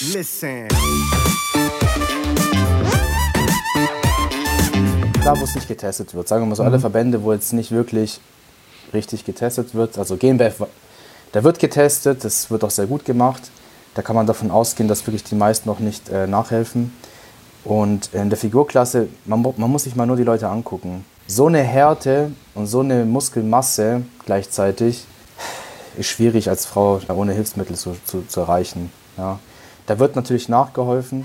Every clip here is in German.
Listen. Da, wo es nicht getestet wird, sagen wir mal so, alle Verbände, wo jetzt nicht wirklich richtig getestet wird, also GmbF, da wird getestet, das wird auch sehr gut gemacht. Da kann man davon ausgehen, dass wirklich die meisten noch nicht äh, nachhelfen. Und in der Figurklasse, man, man muss sich mal nur die Leute angucken. So eine Härte und so eine Muskelmasse gleichzeitig ist schwierig als Frau ohne Hilfsmittel zu, zu, zu erreichen. Ja. Da wird natürlich nachgeholfen.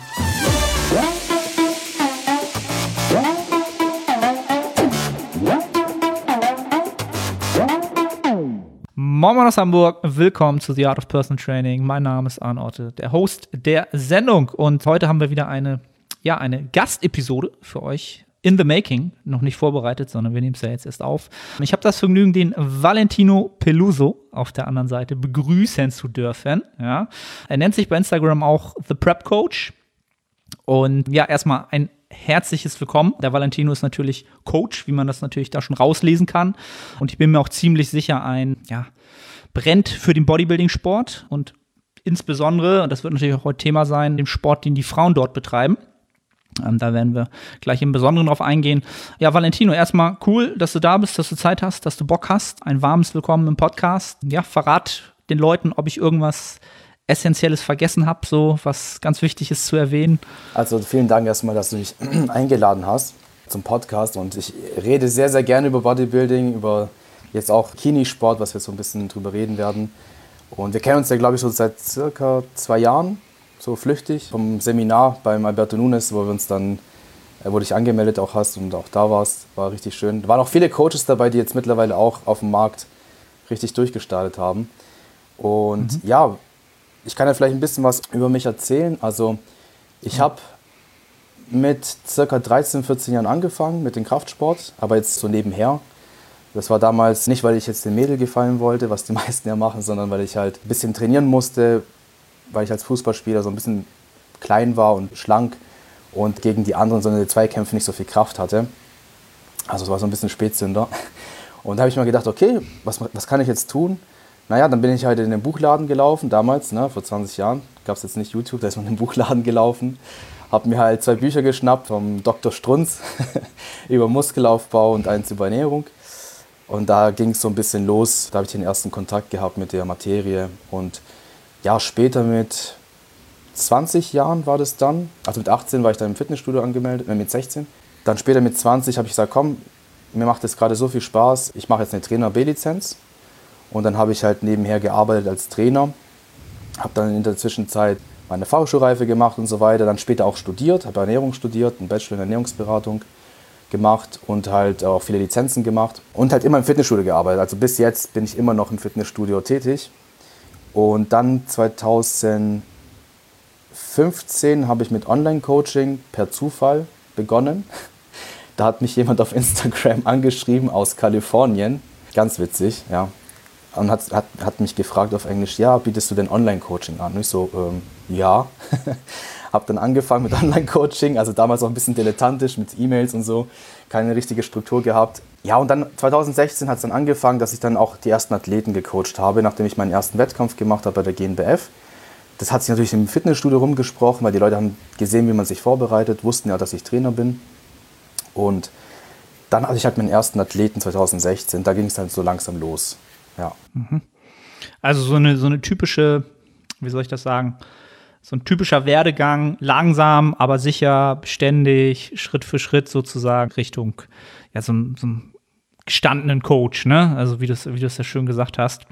Moin aus Hamburg, willkommen zu The Art of Personal Training. Mein Name ist Arne Otte, der Host der Sendung. Und heute haben wir wieder eine, ja, eine Gastepisode für euch in the making. Noch nicht vorbereitet, sondern wir nehmen es ja jetzt erst auf. Ich habe das Vergnügen, den Valentino Peluso auf der anderen Seite begrüßen zu dürfen. Ja. Er nennt sich bei Instagram auch The Prep Coach. Und ja, erstmal ein herzliches Willkommen. Der Valentino ist natürlich Coach, wie man das natürlich da schon rauslesen kann. Und ich bin mir auch ziemlich sicher, ein, ja, brennt für den Bodybuilding-Sport und insbesondere, und das wird natürlich auch heute Thema sein, dem Sport, den die Frauen dort betreiben. Ähm, da werden wir gleich im Besonderen drauf eingehen. Ja, Valentino, erstmal cool, dass du da bist, dass du Zeit hast, dass du Bock hast. Ein warmes Willkommen im Podcast. Ja, verrat den Leuten, ob ich irgendwas Essentielles vergessen habe, so was ganz wichtig ist zu erwähnen. Also vielen Dank erstmal, dass du mich eingeladen hast zum Podcast. Und ich rede sehr, sehr gerne über Bodybuilding, über jetzt auch Kinisport, was wir so ein bisschen drüber reden werden. Und wir kennen uns ja, glaube ich, so seit circa zwei Jahren, so flüchtig, vom Seminar beim Alberto Nunes, wo wir uns dann, äh, wo dich angemeldet auch hast und auch da warst. War richtig schön. Da waren auch viele Coaches dabei, die jetzt mittlerweile auch auf dem Markt richtig durchgestartet haben. Und ja, ich kann ja vielleicht ein bisschen was über mich erzählen. Also ich habe mit circa 13, 14 Jahren angefangen mit dem Kraftsport, aber jetzt so nebenher. Das war damals nicht, weil ich jetzt den Mädel gefallen wollte, was die meisten ja machen, sondern weil ich halt ein bisschen trainieren musste, weil ich als Fußballspieler so ein bisschen klein war und schlank und gegen die anderen, sondern die Zweikämpfe nicht so viel Kraft hatte. Also es war so ein bisschen Spätzünder. Und da habe ich mir gedacht, okay, was, was kann ich jetzt tun? Naja, dann bin ich halt in den Buchladen gelaufen, damals, ne, vor 20 Jahren. Gab es jetzt nicht YouTube, da ist man in den Buchladen gelaufen. Habe mir halt zwei Bücher geschnappt vom Dr. Strunz über Muskelaufbau und eins über Ernährung. Und da ging es so ein bisschen los. Da habe ich den ersten Kontakt gehabt mit der Materie. Und ja, später mit 20 Jahren war das dann. Also mit 18 war ich dann im Fitnessstudio angemeldet, äh, mit 16. Dann später mit 20 habe ich gesagt, komm, mir macht das gerade so viel Spaß. Ich mache jetzt eine Trainer B-Lizenz. Und dann habe ich halt nebenher gearbeitet als Trainer. Habe dann in der Zwischenzeit meine Fachhochschulreife gemacht und so weiter. Dann später auch studiert, habe Ernährung studiert, einen Bachelor in Ernährungsberatung gemacht und halt auch viele Lizenzen gemacht. Und halt immer im Fitnessstudio gearbeitet. Also bis jetzt bin ich immer noch im Fitnessstudio tätig. Und dann 2015 habe ich mit Online-Coaching per Zufall begonnen. Da hat mich jemand auf Instagram angeschrieben aus Kalifornien. Ganz witzig, ja. Und hat, hat, hat mich gefragt auf Englisch, ja, bietest du denn Online-Coaching an? Und ich so, ähm, ja. habe dann angefangen mit Online-Coaching, also damals auch ein bisschen dilettantisch mit E-Mails und so, keine richtige Struktur gehabt. Ja, und dann 2016 hat es dann angefangen, dass ich dann auch die ersten Athleten gecoacht habe, nachdem ich meinen ersten Wettkampf gemacht habe bei der GNBF. Das hat sich natürlich im Fitnessstudio rumgesprochen, weil die Leute haben gesehen, wie man sich vorbereitet, wussten ja, dass ich Trainer bin. Und dann hatte ich halt meinen ersten Athleten 2016, da ging es dann so langsam los. Ja. Also so eine, so eine typische, wie soll ich das sagen? So ein typischer Werdegang, langsam, aber sicher, beständig, Schritt für Schritt sozusagen Richtung, ja, so, so einen gestandenen Coach, ne? Also wie du es wie ja schön gesagt hast.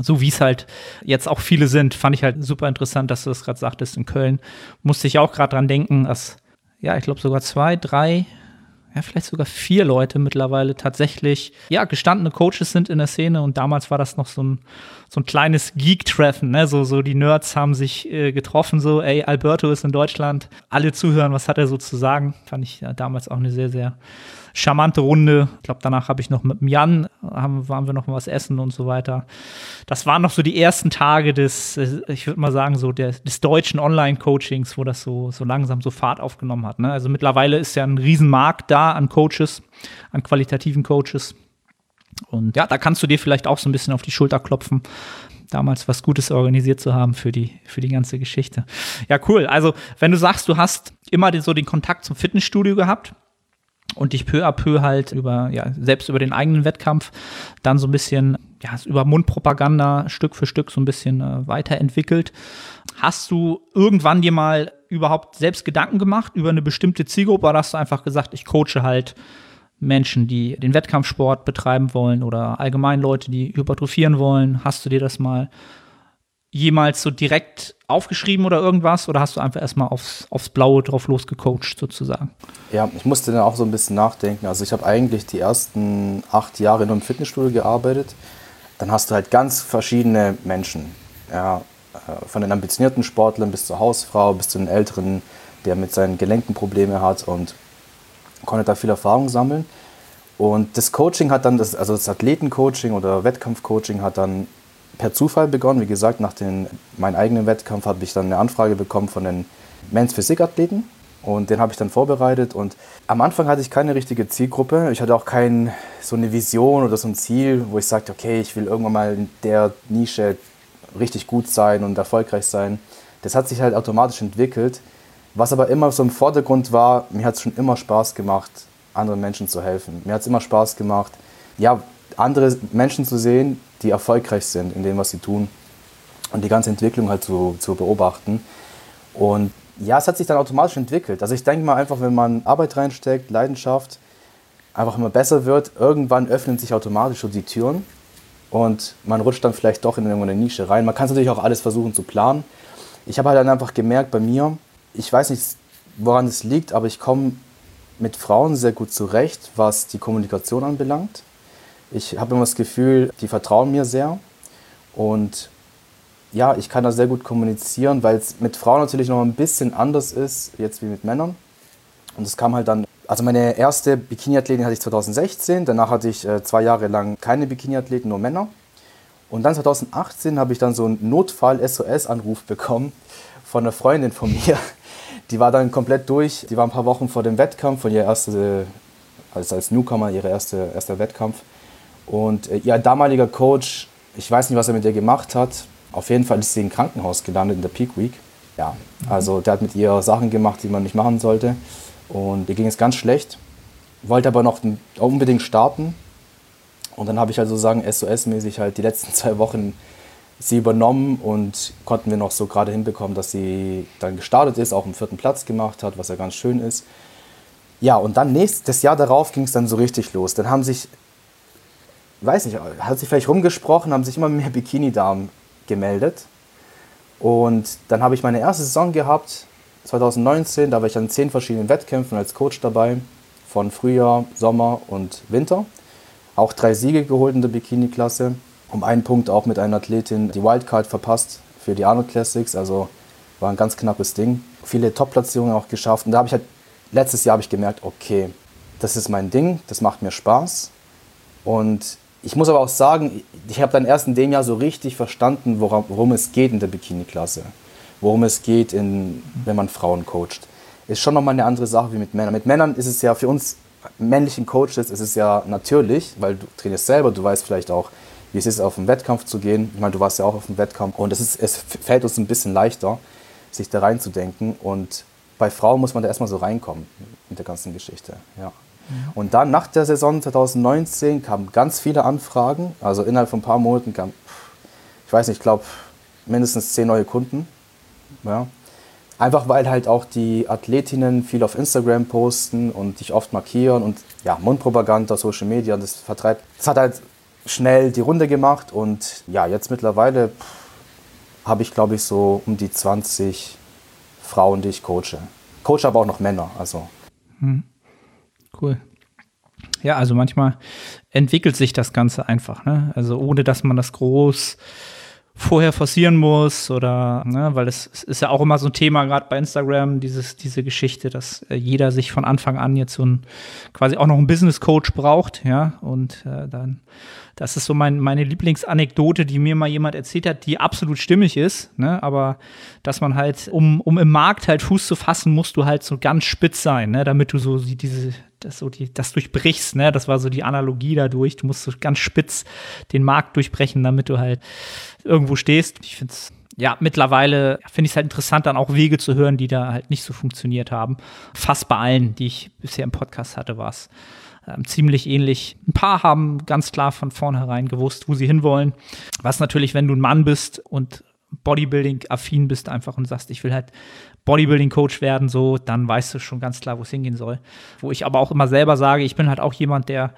So wie es halt jetzt auch viele sind, fand ich halt super interessant, dass du das gerade sagtest in Köln. Musste ich auch gerade dran denken, dass, ja, ich glaube sogar zwei, drei, ja, vielleicht sogar vier Leute mittlerweile tatsächlich, ja, gestandene Coaches sind in der Szene und damals war das noch so ein, so ein kleines Geek-Treffen, ne? So, so die Nerds haben sich äh, getroffen, so, ey, Alberto ist in Deutschland, alle zuhören, was hat er so zu sagen? Fand ich ja, damals auch eine sehr, sehr charmante Runde. Ich glaube, danach habe ich noch mit Jan, haben, waren wir noch was essen und so weiter. Das waren noch so die ersten Tage des, äh, ich würde mal sagen, so der, des deutschen Online-Coachings, wo das so, so langsam so Fahrt aufgenommen hat. Ne? Also mittlerweile ist ja ein Riesenmarkt da an Coaches, an qualitativen Coaches. Und ja, da kannst du dir vielleicht auch so ein bisschen auf die Schulter klopfen. damals was Gutes organisiert zu haben für die, für die ganze Geschichte. Ja, cool. Also, wenn du sagst, du hast immer so den Kontakt zum Fitnessstudio gehabt, und dich peu à peu halt über, ja, selbst über den eigenen Wettkampf dann so ein bisschen, ja, über Mundpropaganda Stück für Stück so ein bisschen äh, weiterentwickelt. Hast du irgendwann dir mal überhaupt selbst Gedanken gemacht über eine bestimmte Zielgruppe oder hast du einfach gesagt, ich coache halt Menschen, die den Wettkampfsport betreiben wollen oder allgemein Leute, die hypertrophieren wollen? Hast du dir das mal jemals so direkt aufgeschrieben oder irgendwas? Oder hast du einfach erstmal aufs, aufs Blaue drauf losgecoacht sozusagen? Ja, ich musste dann auch so ein bisschen nachdenken. Also ich habe eigentlich die ersten acht Jahre in einem Fitnessstudio gearbeitet. Dann hast du halt ganz verschiedene Menschen. Ja, äh, von den ambitionierten Sportlern bis zur Hausfrau, bis zu den Älteren, der mit seinen Gelenken Probleme hat und konnte da viel Erfahrung sammeln. Und das Coaching hat dann, das, also das Athletencoaching oder Wettkampfcoaching hat dann per Zufall begonnen. Wie gesagt, nach den, meinem eigenen Wettkampf habe ich dann eine Anfrage bekommen von den Men's Physik-Athleten und den habe ich dann vorbereitet. Und am Anfang hatte ich keine richtige Zielgruppe. Ich hatte auch keine so eine Vision oder so ein Ziel, wo ich sagte, okay, ich will irgendwann mal in der Nische richtig gut sein und erfolgreich sein. Das hat sich halt automatisch entwickelt. Was aber immer so im Vordergrund war, mir hat es schon immer Spaß gemacht, anderen Menschen zu helfen. Mir hat es immer Spaß gemacht, ja, andere Menschen zu sehen, die erfolgreich sind in dem, was sie tun und die ganze Entwicklung halt zu, zu beobachten. Und ja, es hat sich dann automatisch entwickelt. Also ich denke mal einfach, wenn man Arbeit reinsteckt, Leidenschaft, einfach immer besser wird, irgendwann öffnen sich automatisch so die Türen und man rutscht dann vielleicht doch in irgendeine Nische rein. Man kann es natürlich auch alles versuchen zu planen. Ich habe halt dann einfach gemerkt bei mir, ich weiß nicht, woran es liegt, aber ich komme mit Frauen sehr gut zurecht, was die Kommunikation anbelangt. Ich habe immer das Gefühl, die vertrauen mir sehr und ja, ich kann da sehr gut kommunizieren, weil es mit Frauen natürlich noch ein bisschen anders ist, jetzt wie mit Männern. Und es kam halt dann, also meine erste Bikini-Athletin hatte ich 2016, danach hatte ich äh, zwei Jahre lang keine Bikini-Athleten, nur Männer. Und dann 2018 habe ich dann so einen Notfall-SOS-Anruf bekommen von einer Freundin von mir. Die war dann komplett durch, die war ein paar Wochen vor dem Wettkampf, von ihr erste, also als Newcomer, ihre erste, erster Wettkampf. Und äh, ihr damaliger Coach, ich weiß nicht, was er mit ihr gemacht hat, auf jeden Fall ist sie im Krankenhaus gelandet in der Peak Week. Ja, mhm. also der hat mit ihr Sachen gemacht, die man nicht machen sollte. Und ihr ging es ganz schlecht, wollte aber noch unbedingt starten. Und dann habe ich also sagen, SOS-mäßig halt die letzten zwei Wochen sie übernommen und konnten wir noch so gerade hinbekommen, dass sie dann gestartet ist, auch einen vierten Platz gemacht hat, was ja ganz schön ist. Ja, und dann nächstes Jahr darauf ging es dann so richtig los. Dann haben sich weiß nicht, hat sich vielleicht rumgesprochen, haben sich immer mehr Bikini-Damen gemeldet. Und dann habe ich meine erste Saison gehabt, 2019, da war ich an zehn verschiedenen Wettkämpfen als Coach dabei, von Frühjahr, Sommer und Winter. Auch drei Siege geholt in der Bikini-Klasse. Um einen Punkt auch mit einer Athletin die Wildcard verpasst für die Arnold Classics, also war ein ganz knappes Ding. Viele Top-Platzierungen auch geschafft. Und da habe ich halt, letztes Jahr habe ich gemerkt, okay, das ist mein Ding, das macht mir Spaß. Und ich muss aber auch sagen, ich habe dann erst in dem Jahr so richtig verstanden, worum, worum es geht in der Bikini-Klasse. Worum es geht, in, wenn man Frauen coacht. Ist schon nochmal eine andere Sache wie mit Männern. Mit Männern ist es ja für uns männlichen Coaches ist es ja natürlich, weil du trainierst selber, du weißt vielleicht auch, wie es ist, auf einen Wettkampf zu gehen. Ich meine, du warst ja auch auf einem Wettkampf und es, ist, es fällt uns ein bisschen leichter, sich da reinzudenken. Und bei Frauen muss man da erstmal so reinkommen mit der ganzen Geschichte. Ja. Und dann nach der Saison 2019 kamen ganz viele Anfragen. Also innerhalb von ein paar Monaten kamen, ich weiß nicht, ich glaube mindestens zehn neue Kunden. Ja. Einfach weil halt auch die Athletinnen viel auf Instagram posten und dich oft markieren und ja, Mundpropaganda, Social Media, das vertreibt. Das hat halt schnell die Runde gemacht und ja, jetzt mittlerweile habe ich glaube ich so um die 20 Frauen, die ich coache. Coach aber auch noch Männer, also. Hm. Cool. Ja, also manchmal entwickelt sich das Ganze einfach, ne? Also ohne dass man das groß vorher forcieren muss oder, ne, weil es ist ja auch immer so ein Thema, gerade bei Instagram, dieses, diese Geschichte, dass äh, jeder sich von Anfang an jetzt so ein, quasi auch noch einen Business Coach braucht, ja, und äh, dann, das ist so mein, meine Lieblingsanekdote, die mir mal jemand erzählt hat, die absolut stimmig ist, ne, aber dass man halt, um, um im Markt halt Fuß zu fassen, musst du halt so ganz spitz sein, ne, damit du so diese, das so die, das durchbrichst, ne? Das war so die Analogie dadurch. Du musst so ganz spitz den Markt durchbrechen, damit du halt irgendwo stehst. Ich finde es ja, mittlerweile finde ich es halt interessant, dann auch Wege zu hören, die da halt nicht so funktioniert haben. Fast bei allen, die ich bisher im Podcast hatte, war es ähm, ziemlich ähnlich. Ein paar haben ganz klar von vornherein gewusst, wo sie hinwollen. Was natürlich, wenn du ein Mann bist und Bodybuilding-affin bist einfach und sagst, ich will halt Bodybuilding-Coach werden, so, dann weißt du schon ganz klar, wo es hingehen soll. Wo ich aber auch immer selber sage, ich bin halt auch jemand, der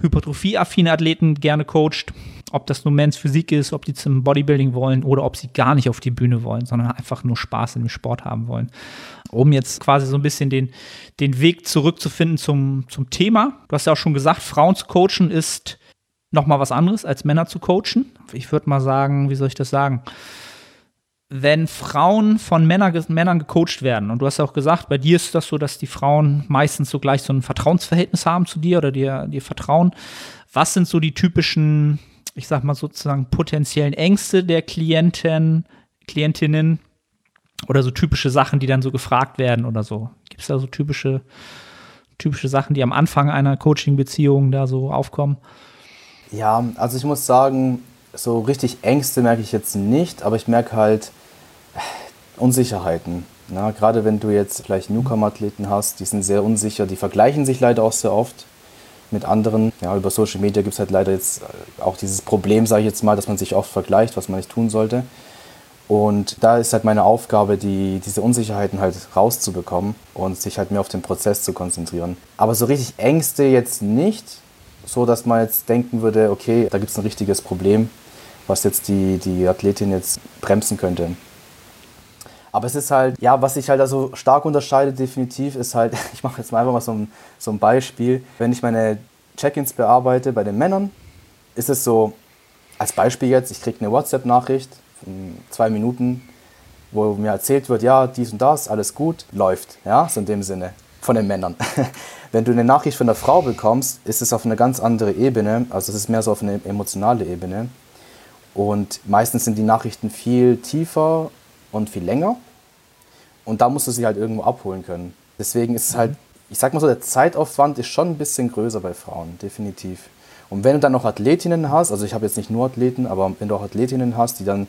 hypertrophie-affine Athleten gerne coacht. Ob das nur Men's Physik ist, ob die zum Bodybuilding wollen oder ob sie gar nicht auf die Bühne wollen, sondern einfach nur Spaß in dem Sport haben wollen. Um jetzt quasi so ein bisschen den, den Weg zurückzufinden zum, zum Thema. Du hast ja auch schon gesagt, Frauen zu coachen ist nochmal was anderes als Männer zu coachen. Ich würde mal sagen, wie soll ich das sagen? wenn Frauen von Männer, Männern gecoacht werden, und du hast ja auch gesagt, bei dir ist das so, dass die Frauen meistens so gleich so ein Vertrauensverhältnis haben zu dir oder dir, dir vertrauen. Was sind so die typischen, ich sag mal sozusagen, potenziellen Ängste der Klienten, Klientinnen oder so typische Sachen, die dann so gefragt werden oder so? Gibt es da so typische, typische Sachen, die am Anfang einer Coaching-Beziehung da so aufkommen? Ja, also ich muss sagen, so richtig Ängste merke ich jetzt nicht, aber ich merke halt Unsicherheiten. Na, gerade wenn du jetzt vielleicht Newcomer-Athleten hast, die sind sehr unsicher, die vergleichen sich leider auch sehr oft mit anderen. Ja, über Social Media gibt es halt leider jetzt äh, auch dieses Problem, sage ich jetzt mal, dass man sich oft vergleicht, was man nicht tun sollte. Und da ist halt meine Aufgabe, die, diese Unsicherheiten halt rauszubekommen und sich halt mehr auf den Prozess zu konzentrieren. Aber so richtig Ängste jetzt nicht, so dass man jetzt denken würde, okay, da gibt es ein richtiges Problem was jetzt die, die Athletin jetzt bremsen könnte. Aber es ist halt, ja, was sich halt also stark unterscheidet definitiv, ist halt, ich mache jetzt mal einfach mal so ein, so ein Beispiel. Wenn ich meine Check-ins bearbeite bei den Männern, ist es so, als Beispiel jetzt, ich kriege eine WhatsApp-Nachricht zwei Minuten, wo mir erzählt wird, ja, dies und das, alles gut, läuft, ja, so in dem Sinne, von den Männern. Wenn du eine Nachricht von der Frau bekommst, ist es auf eine ganz andere Ebene, also es ist mehr so auf eine emotionale Ebene. Und meistens sind die Nachrichten viel tiefer und viel länger. Und da musst du sie halt irgendwo abholen können. Deswegen ist es halt, ich sag mal so, der Zeitaufwand ist schon ein bisschen größer bei Frauen, definitiv. Und wenn du dann noch Athletinnen hast, also ich habe jetzt nicht nur Athleten, aber wenn du auch Athletinnen hast, die dann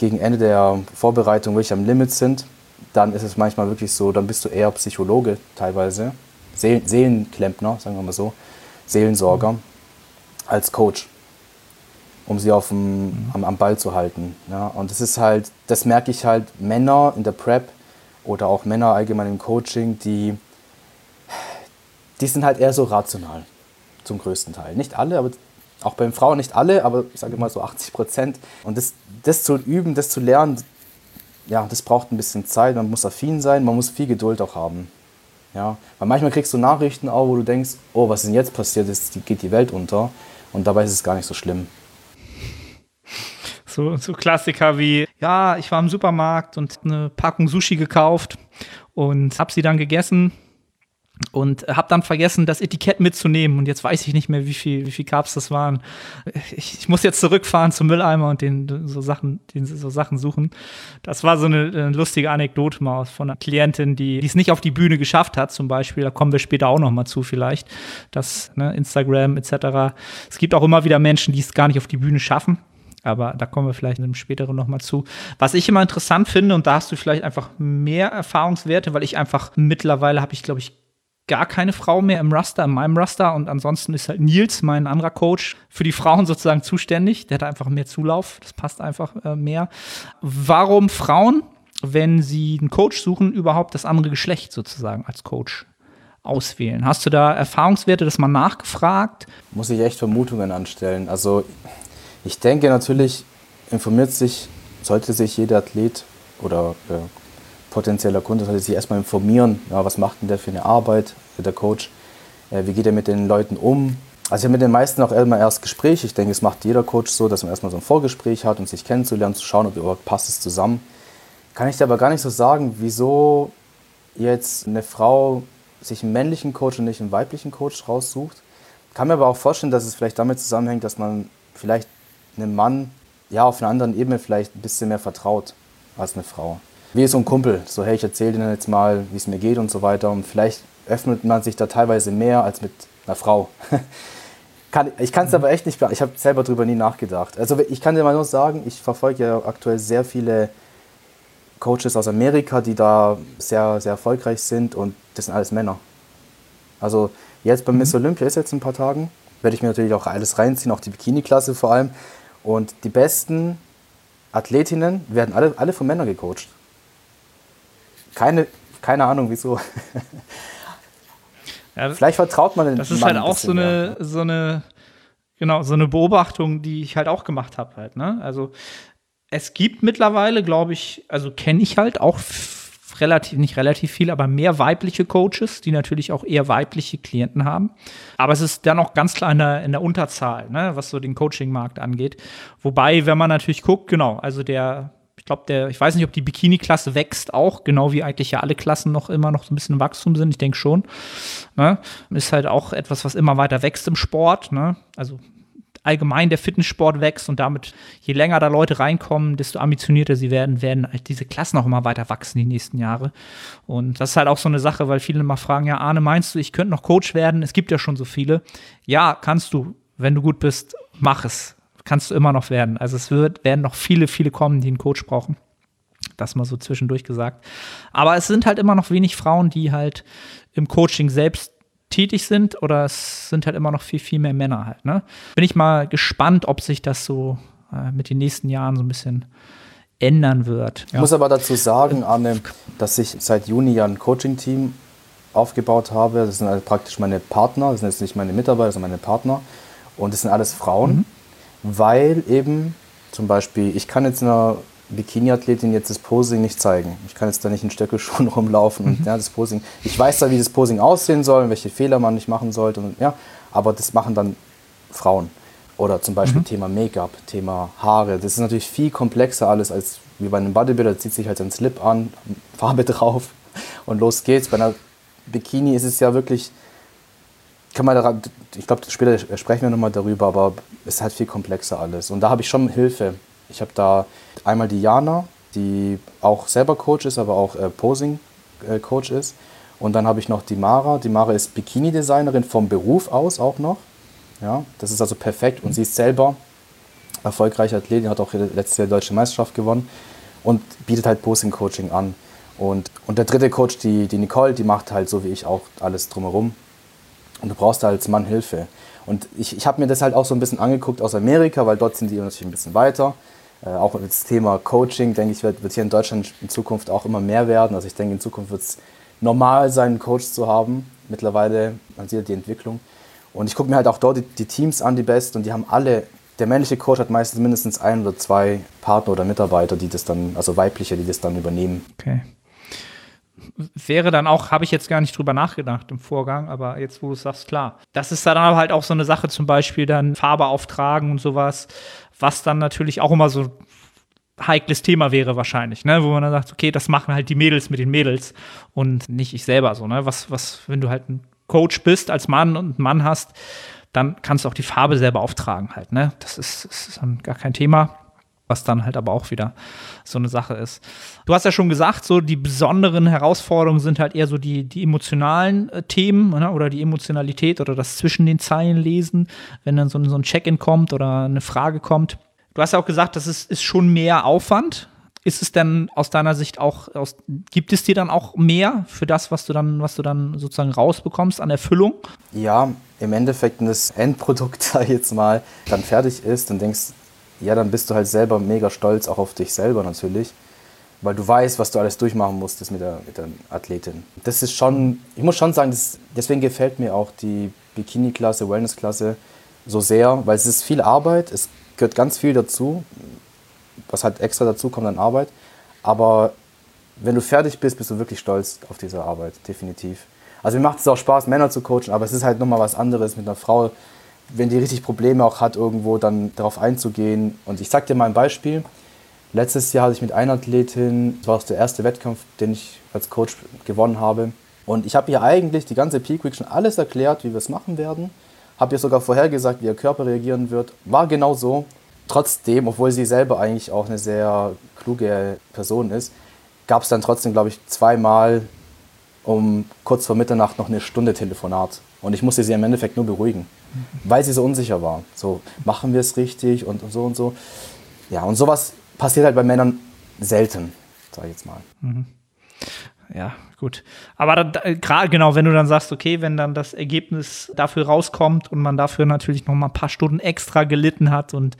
gegen Ende der Vorbereitung wirklich am Limit sind, dann ist es manchmal wirklich so, dann bist du eher Psychologe teilweise, Seelenklempner, sagen wir mal so, Seelensorger, als Coach um sie auf dem, mhm. am, am, Ball zu halten. Ja? Und das ist halt, das merke ich halt, Männer in der Prep oder auch Männer allgemein im Coaching, die, die sind halt eher so rational, zum größten Teil. Nicht alle, aber auch bei den Frauen nicht alle, aber ich sage mal so 80 Prozent. Und das, das zu üben, das zu lernen, ja, das braucht ein bisschen Zeit, man muss affin sein, man muss viel Geduld auch haben. Ja, weil manchmal kriegst du Nachrichten auch, wo du denkst, oh, was ist denn jetzt passiert? Jetzt geht die Welt unter. Und dabei ist es gar nicht so schlimm. So, so Klassiker wie, ja, ich war im Supermarkt und eine Packung Sushi gekauft und habe sie dann gegessen und habe dann vergessen, das Etikett mitzunehmen. Und jetzt weiß ich nicht mehr, wie viel, wie viel Carbs das waren. Ich, ich, muss jetzt zurückfahren zum Mülleimer und den so Sachen, den so Sachen suchen. Das war so eine, eine lustige Anekdote mal von einer Klientin, die es nicht auf die Bühne geschafft hat, zum Beispiel. Da kommen wir später auch noch mal zu, vielleicht. Das ne, Instagram etc. Es gibt auch immer wieder Menschen, die es gar nicht auf die Bühne schaffen aber da kommen wir vielleicht in einem späteren nochmal zu. Was ich immer interessant finde, und da hast du vielleicht einfach mehr Erfahrungswerte, weil ich einfach mittlerweile habe ich, glaube ich, gar keine Frau mehr im Raster, in meinem Raster. Und ansonsten ist halt Nils, mein anderer Coach, für die Frauen sozusagen zuständig. Der hat einfach mehr Zulauf. Das passt einfach äh, mehr. Warum Frauen, wenn sie einen Coach suchen, überhaupt das andere Geschlecht sozusagen als Coach auswählen? Hast du da Erfahrungswerte, das mal nachgefragt? Muss ich echt Vermutungen anstellen. Also ich denke natürlich, informiert sich, sollte sich jeder Athlet oder äh, potenzieller Kunde sollte sich erstmal informieren, ja, was macht denn der für eine Arbeit, der Coach, äh, wie geht er mit den Leuten um. Also ich habe mit den meisten auch immer erst Gespräch. Ich denke, es macht jeder Coach so, dass man erstmal so ein Vorgespräch hat, um sich kennenzulernen, zu schauen, ob überhaupt passt es zusammen. Kann ich dir aber gar nicht so sagen, wieso jetzt eine Frau sich einen männlichen Coach und nicht einen weiblichen Coach raussucht. Kann mir aber auch vorstellen, dass es vielleicht damit zusammenhängt, dass man vielleicht einem Mann ja auf einer anderen Ebene vielleicht ein bisschen mehr vertraut als eine Frau. Wie so ein Kumpel. So, hey, ich erzähle dir jetzt mal, wie es mir geht und so weiter. Und vielleicht öffnet man sich da teilweise mehr als mit einer Frau. kann, ich kann es aber echt nicht, ich habe selber darüber nie nachgedacht. Also ich kann dir mal nur sagen, ich verfolge ja aktuell sehr viele Coaches aus Amerika, die da sehr, sehr erfolgreich sind und das sind alles Männer. Also jetzt bei mhm. Miss Olympia ist jetzt ein paar Tagen, werde ich mir natürlich auch alles reinziehen, auch die Bikini-Klasse vor allem. Und die besten Athletinnen werden alle, alle von Männern gecoacht. Keine, keine Ahnung wieso. Ja, Vielleicht vertraut man den Das ist Mann halt auch so eine, so eine, genau, so eine Beobachtung, die ich halt auch gemacht habe halt, ne? Also es gibt mittlerweile, glaube ich, also kenne ich halt auch relativ, nicht relativ viel, aber mehr weibliche Coaches, die natürlich auch eher weibliche Klienten haben. Aber es ist dann auch ganz klar in der, in der Unterzahl, ne, was so den Coaching-Markt angeht. Wobei, wenn man natürlich guckt, genau, also der, ich glaube, der, ich weiß nicht, ob die Bikini-Klasse wächst auch, genau wie eigentlich ja alle Klassen noch immer noch so ein bisschen im Wachstum sind. Ich denke schon. Ne? Ist halt auch etwas, was immer weiter wächst im Sport. Ne? Also allgemein der Fitnesssport wächst und damit, je länger da Leute reinkommen, desto ambitionierter sie werden, werden halt diese Klassen auch immer weiter wachsen die nächsten Jahre. Und das ist halt auch so eine Sache, weil viele immer fragen, ja, Arne, meinst du, ich könnte noch Coach werden? Es gibt ja schon so viele. Ja, kannst du. Wenn du gut bist, mach es. Kannst du immer noch werden. Also es wird, werden noch viele, viele kommen, die einen Coach brauchen. Das mal so zwischendurch gesagt. Aber es sind halt immer noch wenig Frauen, die halt im Coaching selbst tätig sind oder es sind halt immer noch viel, viel mehr Männer halt. Ne? Bin ich mal gespannt, ob sich das so äh, mit den nächsten Jahren so ein bisschen ändern wird. Ich muss aber dazu sagen, Arne, dass ich seit Juni ja ein Coaching-Team aufgebaut habe. Das sind also praktisch meine Partner, das sind jetzt nicht meine Mitarbeiter, sind meine Partner. Und das sind alles Frauen, mhm. Weil eben zum Beispiel, ich kann jetzt einer Bikini-Athletin jetzt das Posing nicht zeigen. Ich kann jetzt da nicht in Stöckelschuhen rumlaufen und mhm. ja, das Posing. Ich weiß da, wie das Posing aussehen soll, welche Fehler man nicht machen sollte. Und, ja, aber das machen dann Frauen. Oder zum Beispiel mhm. Thema Make-up, Thema Haare. Das ist natürlich viel komplexer alles als wie bei einem Bodybuilder. Zieht sich halt ein Slip an, Farbe drauf und los geht's. Bei einer Bikini ist es ja wirklich, kann man daran, ich glaube, später sprechen wir nochmal darüber, aber es ist halt viel komplexer alles. Und da habe ich schon Hilfe ich habe da einmal die Jana, die auch selber Coach ist, aber auch äh, Posing-Coach äh, ist. Und dann habe ich noch die Mara. Die Mara ist Bikini-Designerin vom Beruf aus auch noch. Ja, das ist also perfekt. Und sie ist selber erfolgreiche Athletin, hat auch letztes Jahr die deutsche Meisterschaft gewonnen und bietet halt Posing-Coaching an. Und, und der dritte Coach, die, die Nicole, die macht halt so wie ich auch alles drumherum. Und du brauchst da als Mann Hilfe. Und ich, ich habe mir das halt auch so ein bisschen angeguckt aus Amerika, weil dort sind die natürlich ein bisschen weiter. Äh, auch das Thema Coaching, denke ich, wird, wird hier in Deutschland in Zukunft auch immer mehr werden. Also ich denke, in Zukunft wird es normal sein, einen Coach zu haben. Mittlerweile, man sieht die Entwicklung. Und ich gucke mir halt auch dort die, die, Teams an, die Best, und die haben alle, der männliche Coach hat meistens mindestens ein oder zwei Partner oder Mitarbeiter, die das dann, also weibliche, die das dann übernehmen. Okay wäre dann auch, habe ich jetzt gar nicht drüber nachgedacht im Vorgang, aber jetzt, wo du es sagst, klar. Das ist dann aber halt auch so eine Sache, zum Beispiel dann Farbe auftragen und sowas, was dann natürlich auch immer so heikles Thema wäre wahrscheinlich, ne, wo man dann sagt, okay, das machen halt die Mädels mit den Mädels und nicht ich selber so, ne, was, was, wenn du halt ein Coach bist als Mann und einen Mann hast, dann kannst du auch die Farbe selber auftragen halt, ne, das ist, das ist dann gar kein Thema was dann halt aber auch wieder so eine Sache ist. Du hast ja schon gesagt, so die besonderen Herausforderungen sind halt eher so die, die emotionalen äh, Themen ne, oder die Emotionalität oder das zwischen den Zeilen lesen, wenn dann so, so ein Check-in kommt oder eine Frage kommt. Du hast ja auch gesagt, das ist, ist schon mehr Aufwand. Ist es denn aus deiner Sicht auch, aus, gibt es dir dann auch mehr für das, was du dann, was du dann sozusagen rausbekommst an Erfüllung? Ja, im Endeffekt, wenn das Endprodukt, ich jetzt mal, dann fertig ist, dann denkst ja, dann bist du halt selber mega stolz, auch auf dich selber natürlich, weil du weißt, was du alles durchmachen musstest mit der, mit der Athletin. Das ist schon, ich muss schon sagen, das, deswegen gefällt mir auch die Bikini-Klasse, Wellness-Klasse so sehr, weil es ist viel Arbeit, es gehört ganz viel dazu, was halt extra dazu kommt an Arbeit, aber wenn du fertig bist, bist du wirklich stolz auf diese Arbeit, definitiv. Also mir macht es auch Spaß, Männer zu coachen, aber es ist halt nochmal was anderes mit einer Frau wenn die richtig Probleme auch hat, irgendwo dann darauf einzugehen. Und ich sag dir mal ein Beispiel. Letztes Jahr hatte ich mit einer Athletin, das war auch der erste Wettkampf, den ich als Coach gewonnen habe. Und ich habe ihr eigentlich die ganze Peak Week schon alles erklärt, wie wir es machen werden. Habe ihr sogar vorhergesagt, wie ihr Körper reagieren wird. War genau so. Trotzdem, obwohl sie selber eigentlich auch eine sehr kluge Person ist, gab es dann trotzdem, glaube ich, zweimal um kurz vor Mitternacht noch eine Stunde Telefonat. Und ich musste sie im Endeffekt nur beruhigen, weil sie so unsicher war. So, machen wir es richtig und, und so und so. Ja, und sowas passiert halt bei Männern selten, sage ich jetzt mal. Mhm ja, gut. Aber gerade genau, wenn du dann sagst, okay, wenn dann das Ergebnis dafür rauskommt und man dafür natürlich noch mal ein paar Stunden extra gelitten hat und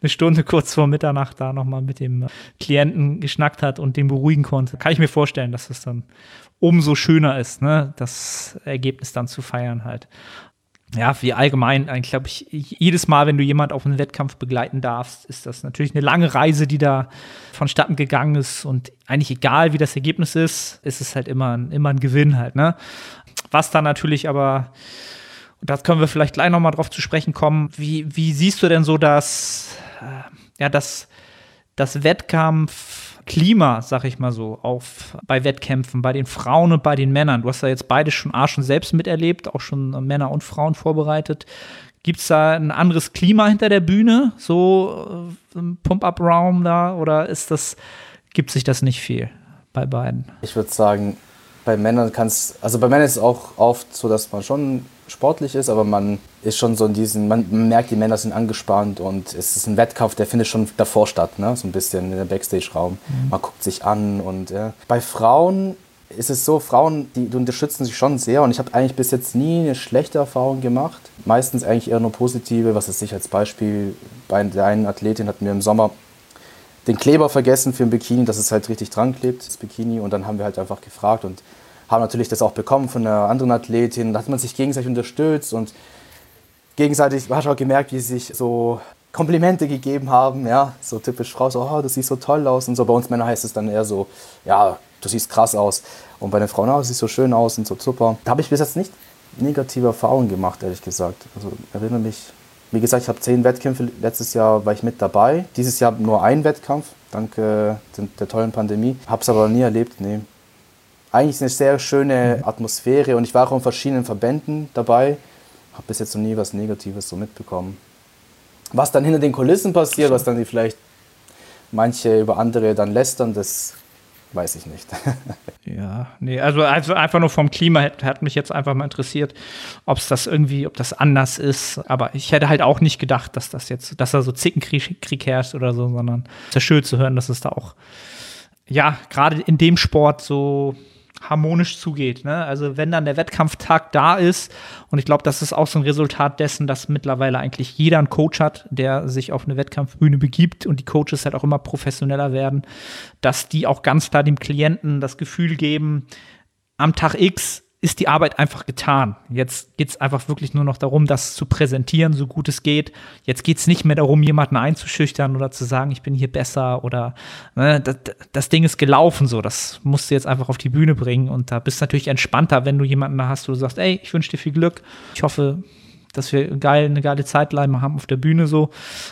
eine Stunde kurz vor Mitternacht da noch mal mit dem Klienten geschnackt hat und den beruhigen konnte, kann ich mir vorstellen, dass es dann umso schöner ist, ne, das Ergebnis dann zu feiern halt ja, wie allgemein, glaube ich, jedes Mal, wenn du jemand auf einen Wettkampf begleiten darfst, ist das natürlich eine lange Reise, die da vonstatten gegangen ist. Und eigentlich egal, wie das Ergebnis ist, ist es halt immer ein, immer ein Gewinn halt, ne? Was dann natürlich aber, und da können wir vielleicht gleich nochmal drauf zu sprechen kommen, wie, wie siehst du denn so das, äh, ja, das, das Wettkampf, Klima, sag ich mal so, auf bei Wettkämpfen, bei den Frauen und bei den Männern. Du hast ja jetzt beide schon A selbst miterlebt, auch schon Männer und Frauen vorbereitet. Gibt es da ein anderes Klima hinter der Bühne, so äh, im Pump-Up-Raum da, oder ist das, gibt sich das nicht viel bei beiden? Ich würde sagen, bei Männern kann es, also bei Männern ist es auch oft so, dass man schon sportlich ist, aber man ist schon so in diesen, man merkt, die Männer sind angespannt und es ist ein Wettkampf, der findet schon davor statt, ne? so ein bisschen in der Backstage-Raum. Mhm. Man guckt sich an und ja. bei Frauen ist es so, Frauen, die, die unterstützen sich schon sehr und ich habe eigentlich bis jetzt nie eine schlechte Erfahrung gemacht. Meistens eigentlich eher nur positive, was es sich als Beispiel bei der einen Athletin hatten wir im Sommer den Kleber vergessen für ein Bikini, dass es halt richtig dran klebt, das Bikini und dann haben wir halt einfach gefragt und haben natürlich das auch bekommen von einer anderen Athletin. Da hat man sich gegenseitig unterstützt und gegenseitig hast du auch gemerkt, wie sie sich so Komplimente gegeben haben, ja, so typisch Frau, so, oh, du siehst so toll aus und so. Bei uns Männer heißt es dann eher so, ja, du siehst krass aus. Und bei den Frauen, oh, du siehst so schön aus und so super. Da habe ich bis jetzt nicht negative Erfahrungen gemacht, ehrlich gesagt. Also erinnere mich, wie gesagt, ich habe zehn Wettkämpfe, letztes Jahr war ich mit dabei. Dieses Jahr nur ein Wettkampf, dank äh, der tollen Pandemie. Habe es aber nie erlebt, nee eigentlich eine sehr schöne Atmosphäre und ich war auch in verschiedenen Verbänden dabei. Habe bis jetzt noch nie was Negatives so mitbekommen. Was dann hinter den Kulissen passiert, was dann die vielleicht manche über andere dann lästern, das weiß ich nicht. ja, nee, also, also einfach nur vom Klima hat, hat mich jetzt einfach mal interessiert, ob es das irgendwie, ob das anders ist. Aber ich hätte halt auch nicht gedacht, dass das jetzt, dass da so Zickenkrieg Krieg herrscht oder so, sondern es ist ja schön zu hören, dass es da auch, ja, gerade in dem Sport so harmonisch zugeht. Ne? Also wenn dann der Wettkampftag da ist, und ich glaube, das ist auch so ein Resultat dessen, dass mittlerweile eigentlich jeder einen Coach hat, der sich auf eine Wettkampfbühne begibt und die Coaches halt auch immer professioneller werden, dass die auch ganz klar dem Klienten das Gefühl geben, am Tag X ist die Arbeit einfach getan. Jetzt geht es einfach wirklich nur noch darum, das zu präsentieren, so gut es geht. Jetzt geht es nicht mehr darum, jemanden einzuschüchtern oder zu sagen, ich bin hier besser oder ne, das, das, Ding ist gelaufen so. Das musst du jetzt einfach auf die Bühne bringen und da bist du natürlich entspannter, wenn du jemanden da hast, wo du sagst, ey, ich wünsche dir viel Glück. Ich hoffe, dass wir geil, eine geile Zeit haben auf der Bühne so.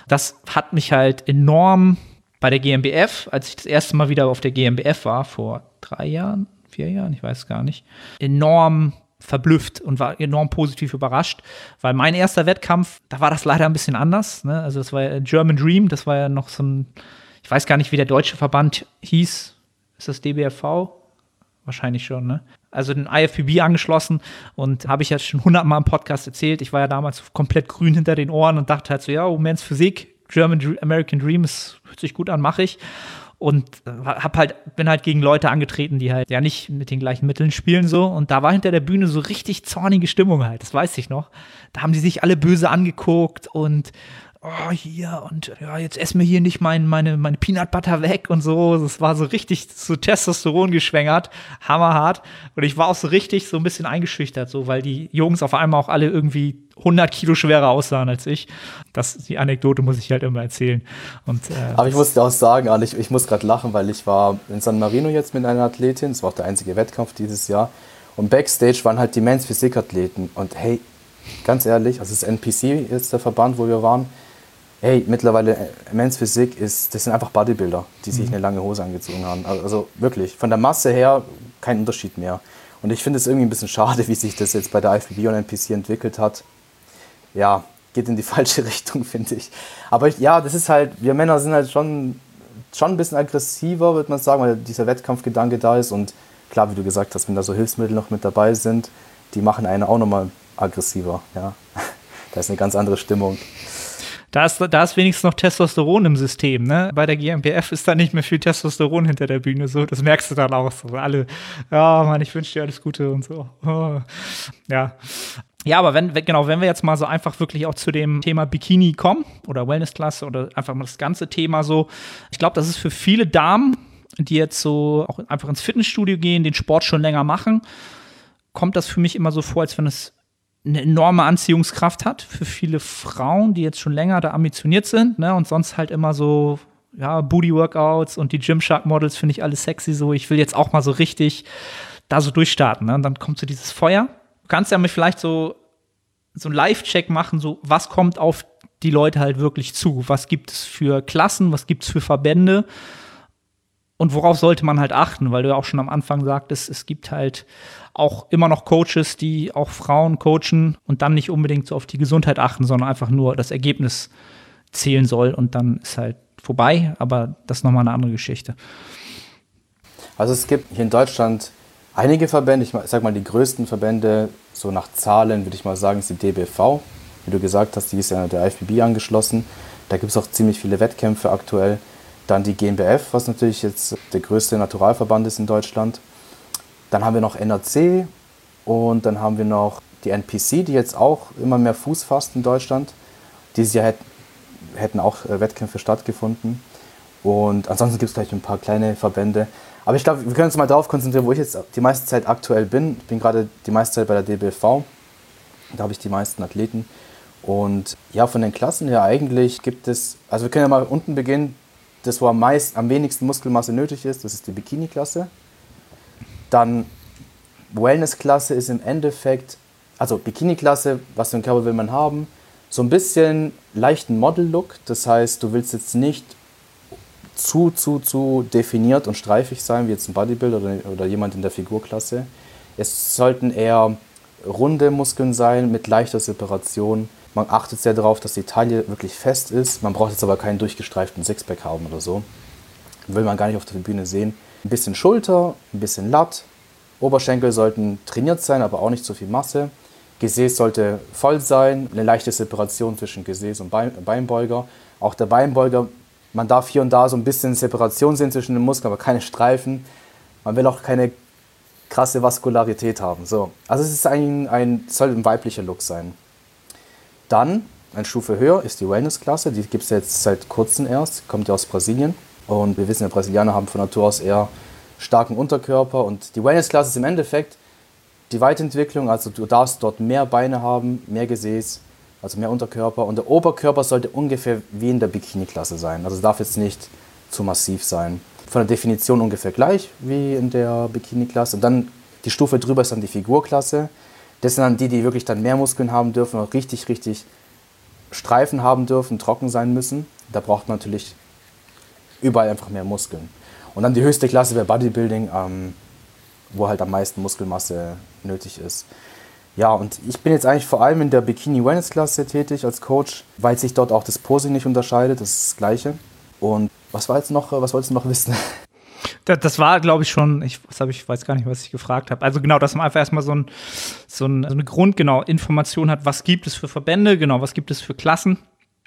Das hat mich halt enorm bei der GmbF, als ich das erste Mal wieder auf der GmbF war, vor drei Jahren, vier Jahren, ich weiß gar nicht, enorm verblüfft und war enorm positiv überrascht, weil mein erster Wettkampf, da war das leider ein bisschen anders. Ne? Also das war ja German Dream, das war ja noch so ein, ich weiß gar nicht, wie der deutsche Verband hieß. Ist das DBFV? Wahrscheinlich schon, ne? Also den IFPB angeschlossen und habe ich ja schon hundertmal im Podcast erzählt. Ich war ja damals komplett grün hinter den Ohren und dachte halt so, ja, Men's Physik, German American Dream, das hört sich gut an, mache ich und äh, hab halt bin halt gegen Leute angetreten, die halt ja nicht mit den gleichen Mitteln spielen so und da war hinter der Bühne so richtig zornige Stimmung halt, das weiß ich noch. Da haben die sich alle böse angeguckt und oh, hier und ja, jetzt essen wir hier nicht mein, meine, meine Peanut Butter weg und so. Das war so richtig so Testosteron geschwängert, hammerhart. Und ich war auch so richtig so ein bisschen eingeschüchtert, so, weil die Jungs auf einmal auch alle irgendwie 100 Kilo schwerer aussahen als ich. Das, die Anekdote muss ich halt immer erzählen. Und, äh, Aber ich muss dir auch sagen, ich, ich muss gerade lachen, weil ich war in San Marino jetzt mit einer Athletin. Das war auch der einzige Wettkampf dieses Jahr. Und Backstage waren halt die Men's Physik-Athleten. Und hey, ganz ehrlich, also das NPC ist der Verband, wo wir waren hey, mittlerweile äh, Men's Physik ist, das sind einfach Bodybuilder, die sich mhm. eine lange Hose angezogen haben. Also wirklich, von der Masse her kein Unterschied mehr. Und ich finde es irgendwie ein bisschen schade, wie sich das jetzt bei der IFBB und NPC entwickelt hat. Ja, geht in die falsche Richtung, finde ich. Aber ich, ja, das ist halt, wir Männer sind halt schon schon ein bisschen aggressiver, würde man sagen, weil dieser Wettkampfgedanke da ist. Und klar, wie du gesagt hast, wenn da so Hilfsmittel noch mit dabei sind, die machen einen auch nochmal aggressiver. Ja? Da ist eine ganz andere Stimmung. Da ist, da ist wenigstens noch Testosteron im System, ne? Bei der GmbF ist da nicht mehr viel Testosteron hinter der Bühne, so. Das merkst du dann auch so. Alle, ja, Mann, ich wünsche dir alles Gute und so. Oh. Ja. Ja, aber wenn, genau, wenn wir jetzt mal so einfach wirklich auch zu dem Thema Bikini kommen oder Wellnessklasse oder einfach mal das ganze Thema so. Ich glaube, das ist für viele Damen, die jetzt so auch einfach ins Fitnessstudio gehen, den Sport schon länger machen, kommt das für mich immer so vor, als wenn es eine enorme Anziehungskraft hat für viele Frauen, die jetzt schon länger da ambitioniert sind ne, und sonst halt immer so ja, Booty-Workouts und die Gymshark-Models finde ich alles sexy so. Ich will jetzt auch mal so richtig da so durchstarten. Ne? Und dann kommt so dieses Feuer. Du kannst ja mir vielleicht so, so einen Live-Check machen, so was kommt auf die Leute halt wirklich zu? Was gibt es für Klassen? Was gibt es für Verbände? Und worauf sollte man halt achten? Weil du ja auch schon am Anfang sagtest, es gibt halt auch immer noch Coaches, die auch Frauen coachen und dann nicht unbedingt so auf die Gesundheit achten, sondern einfach nur das Ergebnis zählen soll und dann ist halt vorbei. Aber das ist nochmal eine andere Geschichte. Also es gibt hier in Deutschland einige Verbände, ich sag mal die größten Verbände, so nach Zahlen würde ich mal sagen, ist die DBV. Wie du gesagt hast, die ist ja der IFBB angeschlossen. Da gibt es auch ziemlich viele Wettkämpfe aktuell. Dann die GmbF, was natürlich jetzt der größte Naturalverband ist in Deutschland. Dann haben wir noch NRC und dann haben wir noch die NPC, die jetzt auch immer mehr Fuß fasst in Deutschland. Dieses Jahr hätten, auch äh, Wettkämpfe stattgefunden. Und ansonsten gibt es vielleicht ein paar kleine Verbände. Aber ich glaube, wir können uns mal darauf konzentrieren, wo ich jetzt die meiste Zeit aktuell bin. Ich bin gerade die meiste Zeit bei der DBV. Da habe ich die meisten Athleten. Und ja, von den Klassen her eigentlich gibt es, also wir können ja mal unten beginnen, das, wo am, meist, am wenigsten Muskelmasse nötig ist, das ist die Bikini-Klasse. Dann Wellness-Klasse ist im Endeffekt, also Bikini-Klasse, was für einen Körper will man haben? So ein bisschen leichten Model-Look. Das heißt, du willst jetzt nicht zu, zu, zu definiert und streifig sein, wie jetzt ein Bodybuilder oder, oder jemand in der Figurklasse. Es sollten eher runde Muskeln sein mit leichter Separation. Man achtet sehr darauf, dass die Taille wirklich fest ist. Man braucht jetzt aber keinen durchgestreiften Sixpack haben oder so. Will man gar nicht auf der Bühne sehen. Ein bisschen Schulter, ein bisschen Latt. Oberschenkel sollten trainiert sein, aber auch nicht zu viel Masse. Gesäß sollte voll sein, eine leichte Separation zwischen Gesäß und Beinbeuger. Auch der Beinbeuger, man darf hier und da so ein bisschen Separation sehen zwischen den Muskeln, aber keine Streifen. Man will auch keine krasse Vaskularität haben. So. Also es ist ein, ein, soll ein weiblicher Look sein. Dann, eine Stufe höher, ist die Wellness-Klasse. Die gibt es jetzt seit kurzem erst, kommt ja aus Brasilien. Und wir wissen ja, Brasilianer haben von Natur aus eher starken Unterkörper. Und die Wellness-Klasse ist im Endeffekt die Weiterentwicklung. Also du darfst dort mehr Beine haben, mehr Gesäß, also mehr Unterkörper. Und der Oberkörper sollte ungefähr wie in der Bikini-Klasse sein. Also darf jetzt nicht zu massiv sein. Von der Definition ungefähr gleich wie in der Bikini-Klasse. Und dann die Stufe drüber ist dann die Figurklasse. Das sind dann die, die wirklich dann mehr Muskeln haben dürfen und richtig, richtig Streifen haben dürfen, trocken sein müssen. Da braucht man natürlich überall einfach mehr Muskeln. Und dann die höchste Klasse wäre Bodybuilding, ähm, wo halt am meisten Muskelmasse nötig ist. Ja, und ich bin jetzt eigentlich vor allem in der Bikini Wellness Klasse tätig als Coach, weil sich dort auch das Posing nicht unterscheidet, das ist das Gleiche. Und was war jetzt noch, was wolltest du noch wissen? Das, war, glaube ich, schon, ich, was ich weiß gar nicht, was ich gefragt habe. Also genau, dass man einfach erstmal so, ein, so, ein, so eine Grundinformation hat, was gibt es für Verbände, genau, was gibt es für Klassen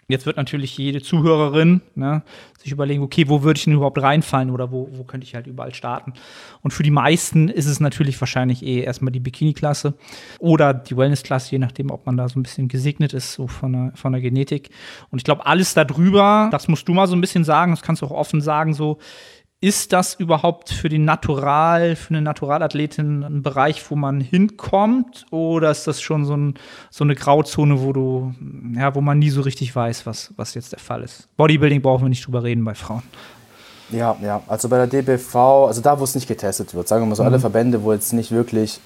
Jetzt wird natürlich jede Zuhörerin ne, sich überlegen, okay, wo würde ich denn überhaupt reinfallen oder wo, wo könnte ich halt überall starten? Und für die meisten ist es natürlich wahrscheinlich eh erstmal die Bikini-Klasse oder die Wellness-Klasse, je nachdem, ob man da so ein bisschen gesegnet ist, so von der, von der Genetik. Und ich glaube, alles darüber, das musst du mal so ein bisschen sagen, das kannst du auch offen sagen, so, ist das überhaupt für den Natural, für eine Naturalathletin ein Bereich, wo man hinkommt? Oder ist das schon so, ein, so eine Grauzone, wo du, ja, wo man nie so richtig weiß, was, was jetzt der Fall ist? Bodybuilding brauchen wir nicht drüber reden bei Frauen. Ja, ja, also bei der DBV, also da, wo es nicht getestet wird, sagen wir mal so, mhm. alle Verbände, wo jetzt nicht wirklich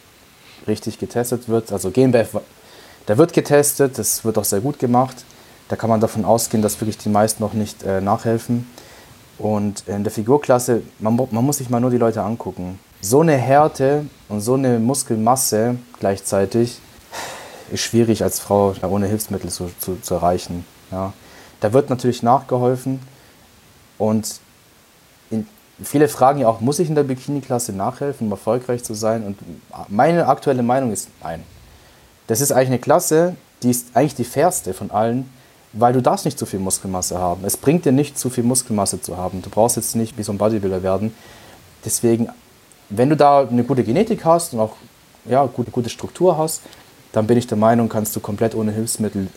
richtig getestet wird, also GmbF, da wird getestet, das wird auch sehr gut gemacht. Da kann man davon ausgehen, dass wirklich die meisten noch nicht äh, nachhelfen. Und in der Figurklasse, man, man muss sich mal nur die Leute angucken. So eine Härte und so eine Muskelmasse gleichzeitig ist schwierig als Frau ohne Hilfsmittel zu, zu, zu erreichen. Ja. Da wird natürlich nachgeholfen und in, viele fragen ja auch, muss ich in der Bikini-Klasse nachhelfen, um erfolgreich zu sein? Und meine aktuelle Meinung ist nein. Das ist eigentlich eine Klasse, die ist eigentlich die fairste von allen, weil du darfst nicht zu viel Muskelmasse haben. Es bringt dir nicht, zu viel Muskelmasse zu haben. Du brauchst jetzt nicht wie so ein Bodybuilder werden. Deswegen, wenn du da eine gute Genetik hast und auch ja, gute, gute Struktur hast, dann bin ich der Meinung, kannst du komplett ohne Hilfsmittel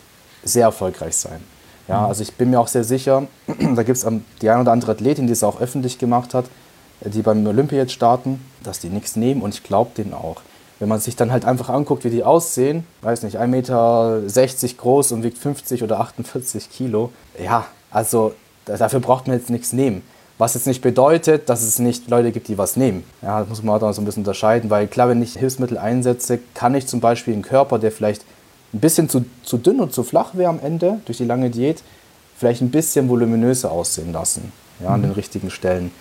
sehr erfolgreich sein. Ja, mhm. also ich bin mir auch sehr sicher, da gibt es die eine oder andere Athletin, die es auch öffentlich gemacht hat, die beim Olympia jetzt starten, dass die nichts nehmen und ich glaube denen auch. Wenn man sich dann halt einfach anguckt, wie die aussehen, weiß nicht, 1,60 Meter groß und wiegt 50 oder 48 Kilo, ja, also dafür braucht man jetzt nichts nehmen. Was jetzt nicht bedeutet, dass es nicht Leute gibt, die was nehmen. Ja, das muss man da so ein bisschen unterscheiden, weil klar, wenn ich Hilfsmittel einsetze, kann ich zum Beispiel einen Körper, der vielleicht ein bisschen zu, zu dünn und zu flach wäre am Ende durch die lange Diät, vielleicht ein bisschen voluminöser aussehen lassen, ja, an mhm. den richtigen Stellen.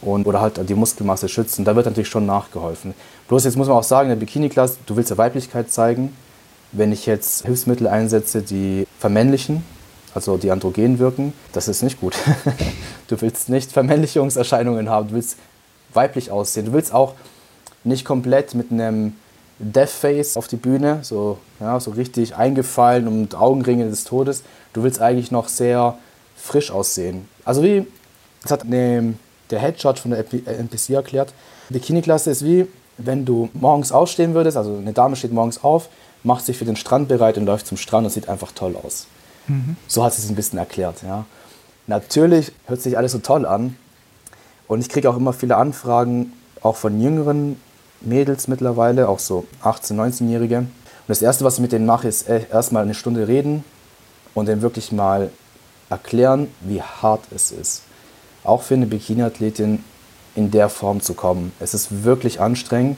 Und, oder halt die Muskelmasse schützen. Da wird natürlich schon nachgeholfen. Bloß jetzt muss man auch sagen, in der Bikini-Klasse, du willst ja Weiblichkeit zeigen. Wenn ich jetzt Hilfsmittel einsetze, die vermännlichen, also die androgen wirken, das ist nicht gut. du willst nicht Vermännlichungserscheinungen haben, du willst weiblich aussehen. Du willst auch nicht komplett mit einem Death-Face auf die Bühne, so, ja, so richtig eingefallen und Augenringe des Todes. Du willst eigentlich noch sehr frisch aussehen. Also wie, das hat der Headshot von der NPC erklärt, Bikini-Klasse ist wie, wenn du morgens aufstehen würdest, also eine Dame steht morgens auf, macht sich für den Strand bereit und läuft zum Strand und sieht einfach toll aus. Mhm. So hat sie es ein bisschen erklärt. Ja. Natürlich hört sich alles so toll an und ich kriege auch immer viele Anfragen, auch von jüngeren Mädels mittlerweile, auch so 18-, 19-Jährige. Und das Erste, was ich mit denen mache, ist erstmal eine Stunde reden und denen wirklich mal erklären, wie hart es ist. Auch für eine Bikini-Athletin in der Form zu kommen. Es ist wirklich anstrengend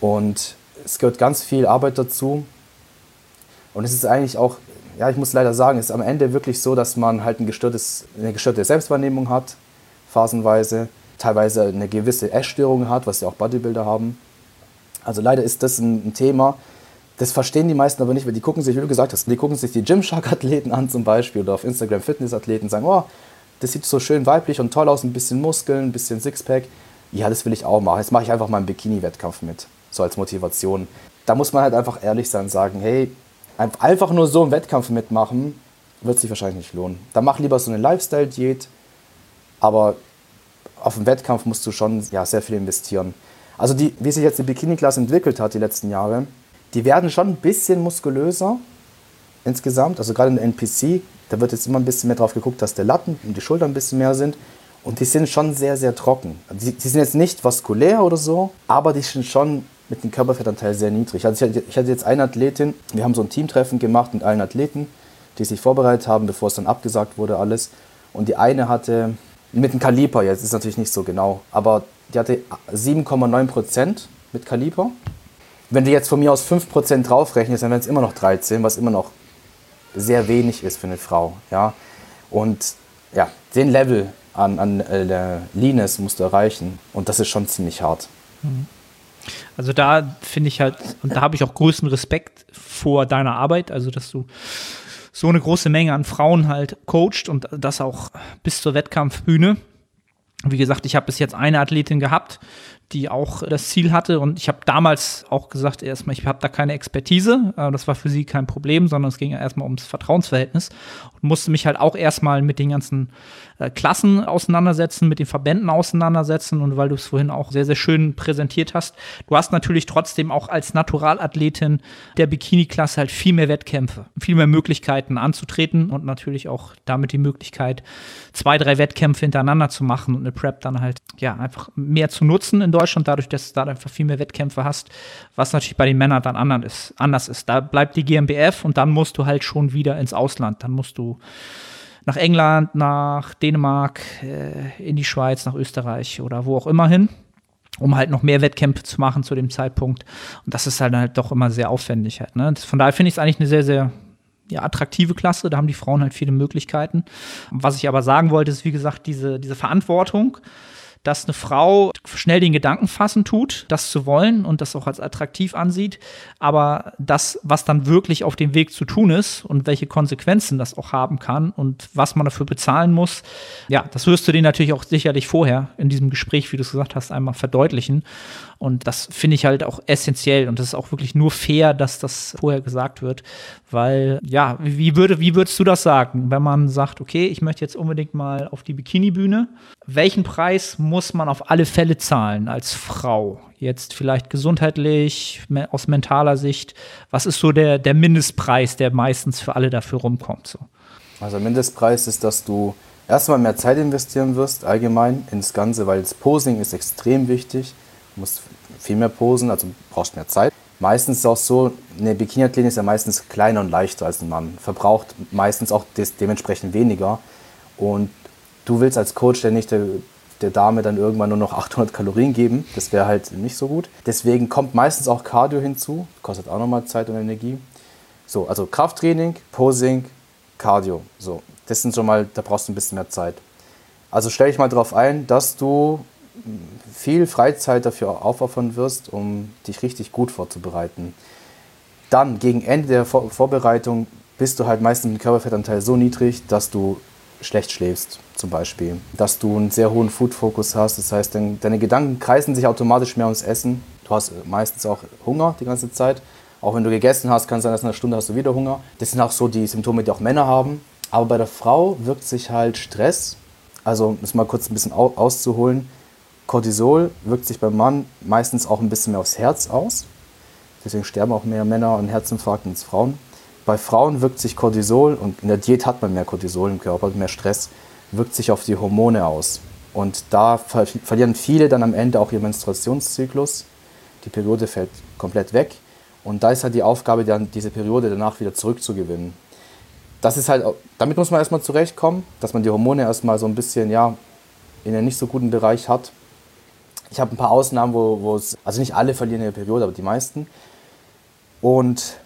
und es gehört ganz viel Arbeit dazu. Und es ist eigentlich auch, ja, ich muss leider sagen, es ist am Ende wirklich so, dass man halt ein gestörtes, eine gestörte Selbstwahrnehmung hat, phasenweise teilweise eine gewisse Essstörung hat, was ja auch Bodybuilder haben. Also leider ist das ein, ein Thema, das verstehen die meisten aber nicht, weil die gucken sich, wie du gesagt hast, die gucken sich die Gymshark-Athleten an zum Beispiel oder auf Instagram Fitness-Athleten und sagen, oh, das sieht so schön weiblich und toll aus, ein bisschen Muskeln, ein bisschen Sixpack. Ja, das will ich auch machen. Jetzt mache ich einfach mal einen Bikini-Wettkampf mit, so als Motivation. Da muss man halt einfach ehrlich sein und sagen, hey, einfach nur so einen Wettkampf mitmachen, wird sich wahrscheinlich nicht lohnen. Dann mach lieber so eine Lifestyle-Diät, aber auf dem Wettkampf musst du schon ja, sehr viel investieren. Also die, wie sich jetzt die Bikini-Klasse entwickelt hat die letzten Jahre, die werden schon ein bisschen muskulöser insgesamt. Also gerade in der NPC, da wird jetzt immer ein bisschen mehr drauf geguckt, dass der Latten und die Schultern ein bisschen mehr sind. Und die sind schon sehr, sehr trocken. Also die, die sind jetzt nicht vaskulär oder so, aber die sind schon mit dem Körperfettanteil sehr niedrig. Also ich hatte, ich hatte jetzt eine Athletin, wir haben so ein Teamtreffen gemacht mit allen Athleten, die sich vorbereitet haben, bevor es dann abgesagt wurde alles. Und die eine hatte mit dem Kaliber jetzt, ist natürlich nicht so genau, aber die hatte 7,9% mit Kaliber. Wenn du jetzt von mir aus 5% draufrechnest, dann wären es immer noch 13, was immer noch sehr wenig ist für eine Frau. Ja? Und ja, den Level an, an äh, Leanness musst du erreichen und das ist schon ziemlich hart. Mhm. Also da finde ich halt, und da habe ich auch größten Respekt vor deiner Arbeit, also dass du so eine große Menge an Frauen halt coacht und das auch bis zur Wettkampfbühne. Wie gesagt, ich habe bis jetzt eine Athletin gehabt, die auch das Ziel hatte. Und ich habe damals auch gesagt, erstmal, ich habe da keine Expertise. Das war für sie kein Problem, sondern es ging erstmal ums Vertrauensverhältnis. Und musste mich halt auch erstmal mit den ganzen äh, Klassen auseinandersetzen, mit den Verbänden auseinandersetzen. Und weil du es vorhin auch sehr, sehr schön präsentiert hast, du hast natürlich trotzdem auch als Naturalathletin der Bikini-Klasse halt viel mehr Wettkämpfe, viel mehr Möglichkeiten anzutreten und natürlich auch damit die Möglichkeit, zwei, drei Wettkämpfe hintereinander zu machen und eine Prep dann halt, ja, einfach mehr zu nutzen in Deutschland, dadurch, dass du da einfach viel mehr Wettkämpfe hast, was natürlich bei den Männern dann anders ist. Anders ist. Da bleibt die GmbF und dann musst du halt schon wieder ins Ausland. Dann musst du nach England, nach Dänemark, äh, in die Schweiz, nach Österreich oder wo auch immer hin, um halt noch mehr Wettkämpfe zu machen zu dem Zeitpunkt. Und das ist halt, halt doch immer sehr aufwendig halt. Ne? Von daher finde ich es eigentlich eine sehr, sehr ja, attraktive Klasse. Da haben die Frauen halt viele Möglichkeiten. Was ich aber sagen wollte, ist, wie gesagt, diese, diese Verantwortung, dass eine Frau schnell den Gedanken fassen tut, das zu wollen und das auch als attraktiv ansieht, aber das, was dann wirklich auf dem Weg zu tun ist und welche Konsequenzen das auch haben kann und was man dafür bezahlen muss, ja, das wirst du dir natürlich auch sicherlich vorher in diesem Gespräch, wie du es gesagt hast, einmal verdeutlichen. Und das finde ich halt auch essentiell und das ist auch wirklich nur fair, dass das vorher gesagt wird, weil ja, wie würde wie würdest du das sagen, wenn man sagt, okay, ich möchte jetzt unbedingt mal auf die Bikini Bühne, welchen Preis muss man auf alle Fälle zahlen als Frau? Jetzt vielleicht gesundheitlich, aus mentaler Sicht, was ist so der der Mindestpreis, der meistens für alle dafür rumkommt so? Also Mindestpreis ist, dass du erstmal mehr Zeit investieren wirst, allgemein ins Ganze, weil das Posing ist extrem wichtig. Musst viel mehr posen, also brauchst mehr Zeit. Meistens ist es auch so, eine Bikini-Athletin ist ja meistens kleiner und leichter als ein Mann, verbraucht meistens auch des, dementsprechend weniger. Und du willst als Coach ja nicht der, der Dame dann irgendwann nur noch 800 Kalorien geben. Das wäre halt nicht so gut. Deswegen kommt meistens auch Cardio hinzu, kostet auch nochmal Zeit und Energie. So, also Krafttraining, Posing, Cardio. So, das sind schon mal, da brauchst du ein bisschen mehr Zeit. Also stell dich mal darauf ein, dass du viel Freizeit dafür aufopfern wirst, um dich richtig gut vorzubereiten. Dann, gegen Ende der Vor Vorbereitung, bist du halt meistens mit dem Körperfettanteil so niedrig, dass du schlecht schläfst, zum Beispiel. Dass du einen sehr hohen Food-Fokus hast, das heißt, dein, deine Gedanken kreisen sich automatisch mehr ums Essen. Du hast meistens auch Hunger die ganze Zeit. Auch wenn du gegessen hast, kann es sein, dass in einer Stunde hast du wieder Hunger. Das sind auch so die Symptome, die auch Männer haben. Aber bei der Frau wirkt sich halt Stress, also um es mal kurz ein bisschen auszuholen, Cortisol wirkt sich beim Mann meistens auch ein bisschen mehr aufs Herz aus. Deswegen sterben auch mehr Männer an Herzinfarkten als Frauen. Bei Frauen wirkt sich Cortisol, und in der Diät hat man mehr Cortisol im Körper, mehr Stress, wirkt sich auf die Hormone aus. Und da ver verlieren viele dann am Ende auch ihren Menstruationszyklus. Die Periode fällt komplett weg. Und da ist halt die Aufgabe, dann diese Periode danach wieder zurückzugewinnen. Das ist halt, damit muss man erstmal zurechtkommen, dass man die Hormone erstmal so ein bisschen, ja, in einem nicht so guten Bereich hat. Ich habe ein paar Ausnahmen, wo es, also nicht alle verlieren ihre Periode, aber die meisten. Und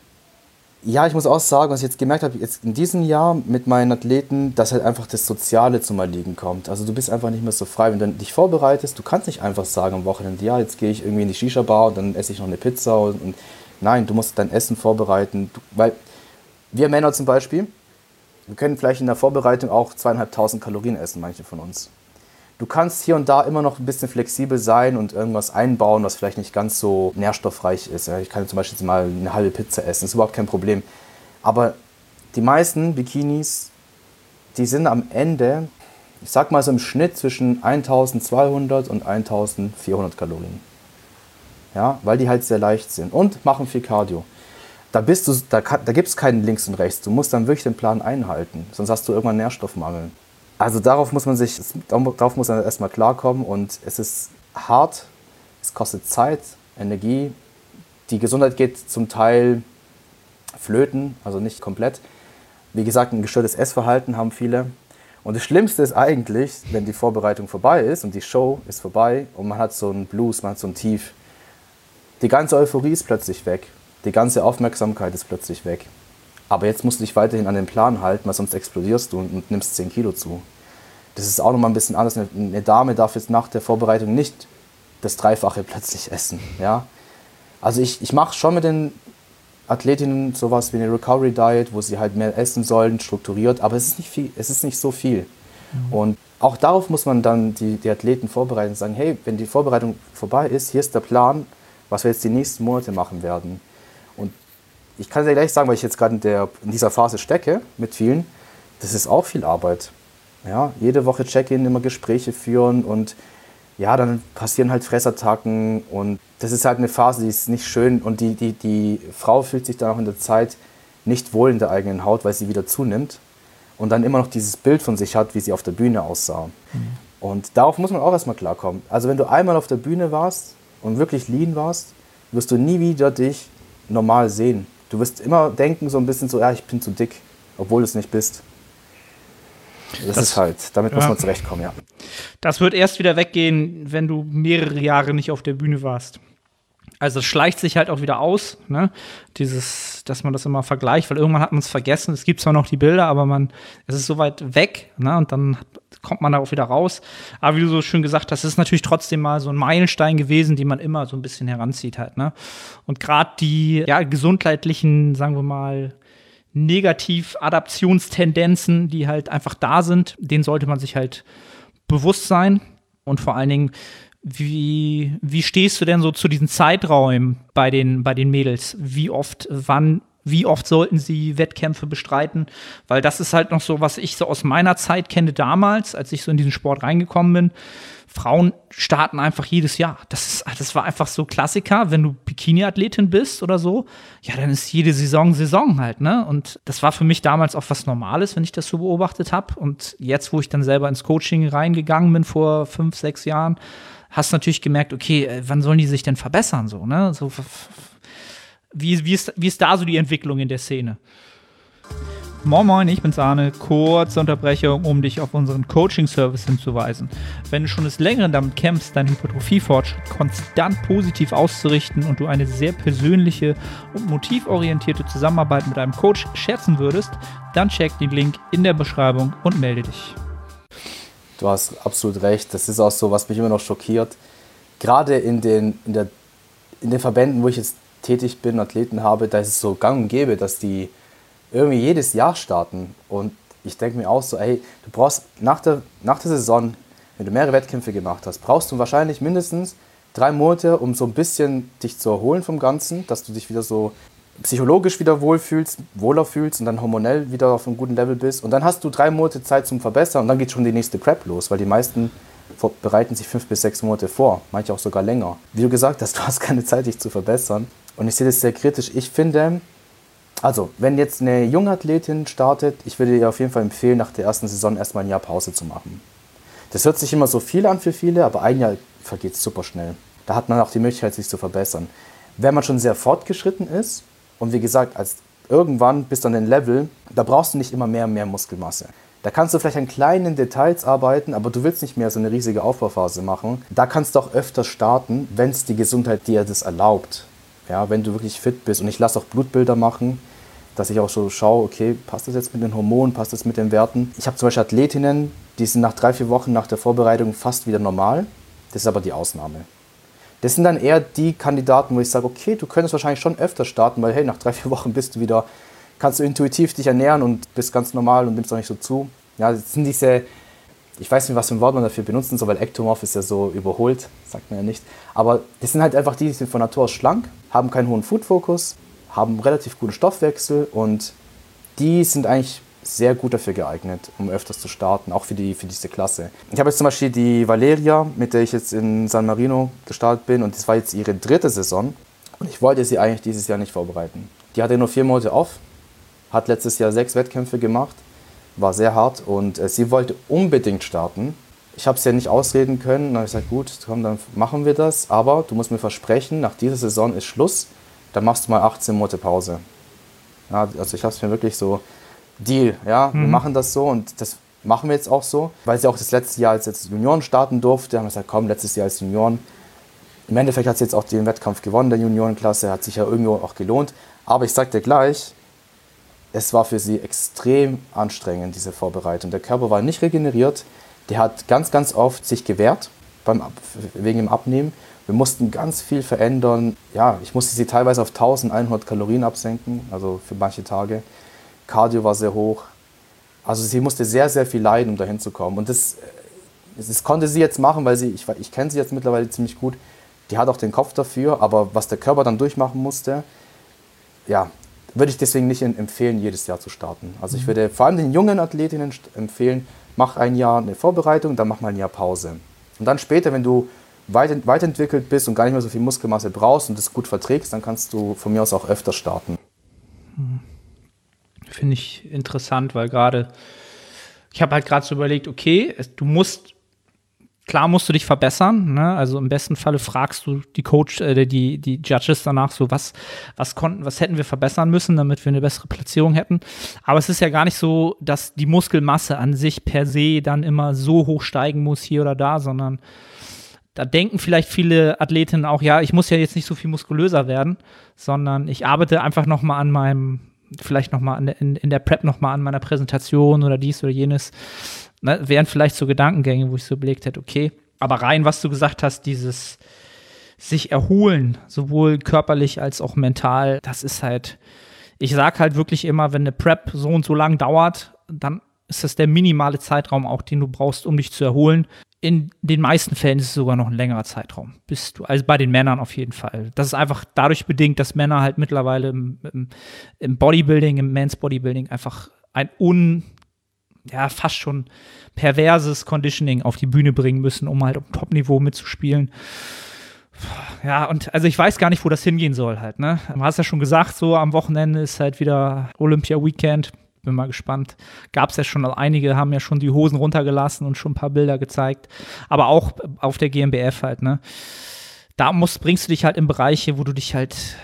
ja, ich muss auch sagen, was ich jetzt gemerkt habe, jetzt in diesem Jahr mit meinen Athleten, dass halt einfach das Soziale zum Erliegen kommt. Also du bist einfach nicht mehr so frei, wenn du dich vorbereitest. Du kannst nicht einfach sagen am Wochenende, ja, jetzt gehe ich irgendwie in die Shisha-Bar und dann esse ich noch eine Pizza. Und, und nein, du musst dein Essen vorbereiten. Du, weil wir Männer zum Beispiel, wir können vielleicht in der Vorbereitung auch zweieinhalbtausend Kalorien essen, manche von uns. Du kannst hier und da immer noch ein bisschen flexibel sein und irgendwas einbauen, was vielleicht nicht ganz so nährstoffreich ist. Ich kann zum Beispiel mal eine halbe Pizza essen, das ist überhaupt kein Problem. Aber die meisten Bikinis, die sind am Ende, ich sag mal so im Schnitt zwischen 1200 und 1400 Kalorien. Ja, weil die halt sehr leicht sind und machen viel Cardio. Da, da, da gibt es keinen links und rechts. Du musst dann wirklich den Plan einhalten, sonst hast du irgendwann Nährstoffmangel. Also darauf muss man sich, darauf muss man erstmal klarkommen und es ist hart, es kostet Zeit, Energie, die Gesundheit geht zum Teil flöten, also nicht komplett. Wie gesagt, ein gestörtes Essverhalten haben viele. Und das Schlimmste ist eigentlich, wenn die Vorbereitung vorbei ist und die Show ist vorbei und man hat so einen Blues, man hat so ein Tief. Die ganze Euphorie ist plötzlich weg. Die ganze Aufmerksamkeit ist plötzlich weg. Aber jetzt musst du dich weiterhin an den Plan halten, weil sonst explodierst du und, und nimmst 10 Kilo zu. Das ist auch nochmal ein bisschen anders. Eine, eine Dame darf jetzt nach der Vorbereitung nicht das Dreifache plötzlich essen. Ja? Also ich, ich mache schon mit den Athletinnen sowas wie eine Recovery Diet, wo sie halt mehr essen sollen, strukturiert, aber es ist nicht, viel, es ist nicht so viel. Mhm. Und auch darauf muss man dann die, die Athleten vorbereiten und sagen, hey, wenn die Vorbereitung vorbei ist, hier ist der Plan, was wir jetzt die nächsten Monate machen werden ich kann es ja gleich sagen, weil ich jetzt gerade in, in dieser Phase stecke mit vielen, das ist auch viel Arbeit. Ja, jede Woche Check-in, immer Gespräche führen und ja, dann passieren halt Fressattacken und das ist halt eine Phase, die ist nicht schön und die, die, die Frau fühlt sich dann auch in der Zeit nicht wohl in der eigenen Haut, weil sie wieder zunimmt und dann immer noch dieses Bild von sich hat, wie sie auf der Bühne aussah. Mhm. Und darauf muss man auch erstmal klarkommen. Also wenn du einmal auf der Bühne warst und wirklich lean warst, wirst du nie wieder dich normal sehen. Du wirst immer denken, so ein bisschen so, ja, ich bin zu dick, obwohl du es nicht bist. Das, das ist halt, damit ja. muss man zurechtkommen, ja. Das wird erst wieder weggehen, wenn du mehrere Jahre nicht auf der Bühne warst. Also es schleicht sich halt auch wieder aus, ne? Dieses, dass man das immer vergleicht, weil irgendwann hat man es vergessen. Es gibt zwar noch die Bilder, aber man, es ist so weit weg, ne? Und dann kommt man da auch wieder raus. Aber wie du so schön gesagt hast, ist natürlich trotzdem mal so ein Meilenstein gewesen, den man immer so ein bisschen heranzieht halt, ne? Und gerade die ja, gesundheitlichen, sagen wir mal, Negativ-Adaptionstendenzen, die halt einfach da sind, denen sollte man sich halt bewusst sein. Und vor allen Dingen, wie, wie stehst du denn so zu diesen Zeiträumen bei den, bei den Mädels? Wie oft, wann, wie oft sollten sie Wettkämpfe bestreiten? Weil das ist halt noch so, was ich so aus meiner Zeit kenne damals, als ich so in diesen Sport reingekommen bin. Frauen starten einfach jedes Jahr. Das, ist, das war einfach so Klassiker. Wenn du Bikini-Athletin bist oder so, ja, dann ist jede Saison Saison halt, ne? Und das war für mich damals auch was Normales, wenn ich das so beobachtet habe. Und jetzt, wo ich dann selber ins Coaching reingegangen bin vor fünf, sechs Jahren, hast natürlich gemerkt, okay, äh, wann sollen die sich denn verbessern so, ne? So, wie, wie, ist, wie ist da so die Entwicklung in der Szene? Moin Moin, ich bin's Arne. Kurze Unterbrechung, um dich auf unseren Coaching-Service hinzuweisen. Wenn du schon des Längeren damit kämpfst, deinen Hypertrophie-Fortschritt konstant positiv auszurichten und du eine sehr persönliche und motivorientierte Zusammenarbeit mit einem Coach schätzen würdest, dann check den Link in der Beschreibung und melde dich. Du hast absolut recht. Das ist auch so, was mich immer noch schockiert. Gerade in den, in, der, in den Verbänden, wo ich jetzt tätig bin, Athleten habe, da ist es so gang und gäbe, dass die irgendwie jedes Jahr starten. Und ich denke mir auch so, ey, du brauchst nach der, nach der Saison, wenn du mehrere Wettkämpfe gemacht hast, brauchst du wahrscheinlich mindestens drei Monate, um so ein bisschen dich zu erholen vom Ganzen, dass du dich wieder so psychologisch wieder wohlfühlst, wohler fühlst und dann hormonell wieder auf einem guten Level bist. Und dann hast du drei Monate Zeit zum Verbessern und dann geht schon die nächste Prep los, weil die meisten bereiten sich fünf bis sechs Monate vor, manche auch sogar länger. Wie du gesagt hast, du hast keine Zeit, dich zu verbessern. Und ich sehe das sehr kritisch. Ich finde, also, wenn jetzt eine junge Athletin startet, ich würde ihr auf jeden Fall empfehlen, nach der ersten Saison erstmal ein Jahr Pause zu machen. Das hört sich immer so viel an für viele, aber ein Jahr vergeht super schnell. Da hat man auch die Möglichkeit, sich zu verbessern. Wenn man schon sehr fortgeschritten ist, und wie gesagt, als irgendwann bist du an den Level, da brauchst du nicht immer mehr und mehr Muskelmasse. Da kannst du vielleicht an kleinen Details arbeiten, aber du willst nicht mehr so eine riesige Aufbauphase machen. Da kannst du auch öfter starten, wenn es die Gesundheit dir das erlaubt. Ja, wenn du wirklich fit bist. Und ich lasse auch Blutbilder machen, dass ich auch so schaue, okay, passt das jetzt mit den Hormonen, passt das mit den Werten. Ich habe zum Beispiel Athletinnen, die sind nach drei, vier Wochen nach der Vorbereitung fast wieder normal. Das ist aber die Ausnahme. Das sind dann eher die Kandidaten, wo ich sage, okay, du könntest wahrscheinlich schon öfter starten, weil hey, nach drei, vier Wochen bist du wieder, kannst du intuitiv dich ernähren und bist ganz normal und nimmst auch nicht so zu. Ja, das sind diese, ich weiß nicht, was für ein Wort man dafür benutzen soll, weil Ektomorph ist ja so überholt, sagt man ja nicht. Aber das sind halt einfach die, die sind von Natur aus schlank, haben keinen hohen Food-Fokus, haben relativ guten Stoffwechsel und die sind eigentlich sehr gut dafür geeignet, um öfters zu starten, auch für, die, für diese Klasse. Ich habe jetzt zum Beispiel die Valeria, mit der ich jetzt in San Marino gestartet bin und das war jetzt ihre dritte Saison und ich wollte sie eigentlich dieses Jahr nicht vorbereiten. Die hatte nur vier Monate off, hat letztes Jahr sechs Wettkämpfe gemacht, war sehr hart und äh, sie wollte unbedingt starten. Ich habe es ja nicht ausreden können, dann habe ich gesagt, gut, komm, dann machen wir das, aber du musst mir versprechen, nach dieser Saison ist Schluss, dann machst du mal 18 Monate Pause. Ja, also ich habe es mir wirklich so Deal, ja, mhm. wir machen das so und das machen wir jetzt auch so, weil sie auch das letzte Jahr als jetzt Junioren starten durfte, haben wir gesagt, komm, letztes Jahr als Junioren. Im Endeffekt hat sie jetzt auch den Wettkampf gewonnen, der Juniorenklasse, hat sich ja irgendwo auch gelohnt. Aber ich sag dir gleich, es war für sie extrem anstrengend, diese Vorbereitung. Der Körper war nicht regeneriert, der hat ganz, ganz oft sich gewehrt beim, wegen dem Abnehmen. Wir mussten ganz viel verändern. Ja, ich musste sie teilweise auf 1100 Kalorien absenken, also für manche Tage. Cardio war sehr hoch. Also sie musste sehr, sehr viel leiden, um dahin zu kommen. Und das, das konnte sie jetzt machen, weil sie, ich, ich kenne sie jetzt mittlerweile ziemlich gut. Die hat auch den Kopf dafür, aber was der Körper dann durchmachen musste, ja, würde ich deswegen nicht empfehlen, jedes Jahr zu starten. Also ich mhm. würde vor allem den jungen Athletinnen empfehlen, mach ein Jahr eine Vorbereitung, dann mach mal ein Jahr Pause. Und dann später, wenn du weit, weiterentwickelt bist und gar nicht mehr so viel Muskelmasse brauchst und das gut verträgst, dann kannst du von mir aus auch öfter starten. Mhm. Finde ich interessant, weil gerade, ich habe halt gerade so überlegt, okay, du musst, klar musst du dich verbessern, ne? also im besten Falle fragst du die Coach, äh, die, die Judges danach so, was, was konnten, was hätten wir verbessern müssen, damit wir eine bessere Platzierung hätten. Aber es ist ja gar nicht so, dass die Muskelmasse an sich per se dann immer so hoch steigen muss hier oder da, sondern da denken vielleicht viele Athletinnen auch, ja, ich muss ja jetzt nicht so viel muskulöser werden, sondern ich arbeite einfach noch mal an meinem, vielleicht noch mal in, in der Prep noch mal an meiner Präsentation oder dies oder jenes. Ne, wären vielleicht so Gedankengänge, wo ich so überlegt hätte, okay, aber rein, was du gesagt hast, dieses sich erholen, sowohl körperlich als auch mental, das ist halt, ich sag halt wirklich immer, wenn eine Prep so und so lang dauert, dann ist das der minimale Zeitraum auch, den du brauchst, um dich zu erholen. In den meisten Fällen ist es sogar noch ein längerer Zeitraum. Bist du, also bei den Männern auf jeden Fall. Das ist einfach dadurch bedingt, dass Männer halt mittlerweile im, im, im Bodybuilding, im Men's Bodybuilding einfach ein un, ja, fast schon perverses Conditioning auf die Bühne bringen müssen, um halt auf Top-Niveau mitzuspielen. Ja, und also ich weiß gar nicht, wo das hingehen soll halt, ne? Du hast ja schon gesagt, so am Wochenende ist halt wieder Olympia Weekend bin mal gespannt. Gab es ja schon, einige haben ja schon die Hosen runtergelassen und schon ein paar Bilder gezeigt. Aber auch auf der GmbF halt, ne? Da musst, bringst du dich halt in Bereiche, wo du dich halt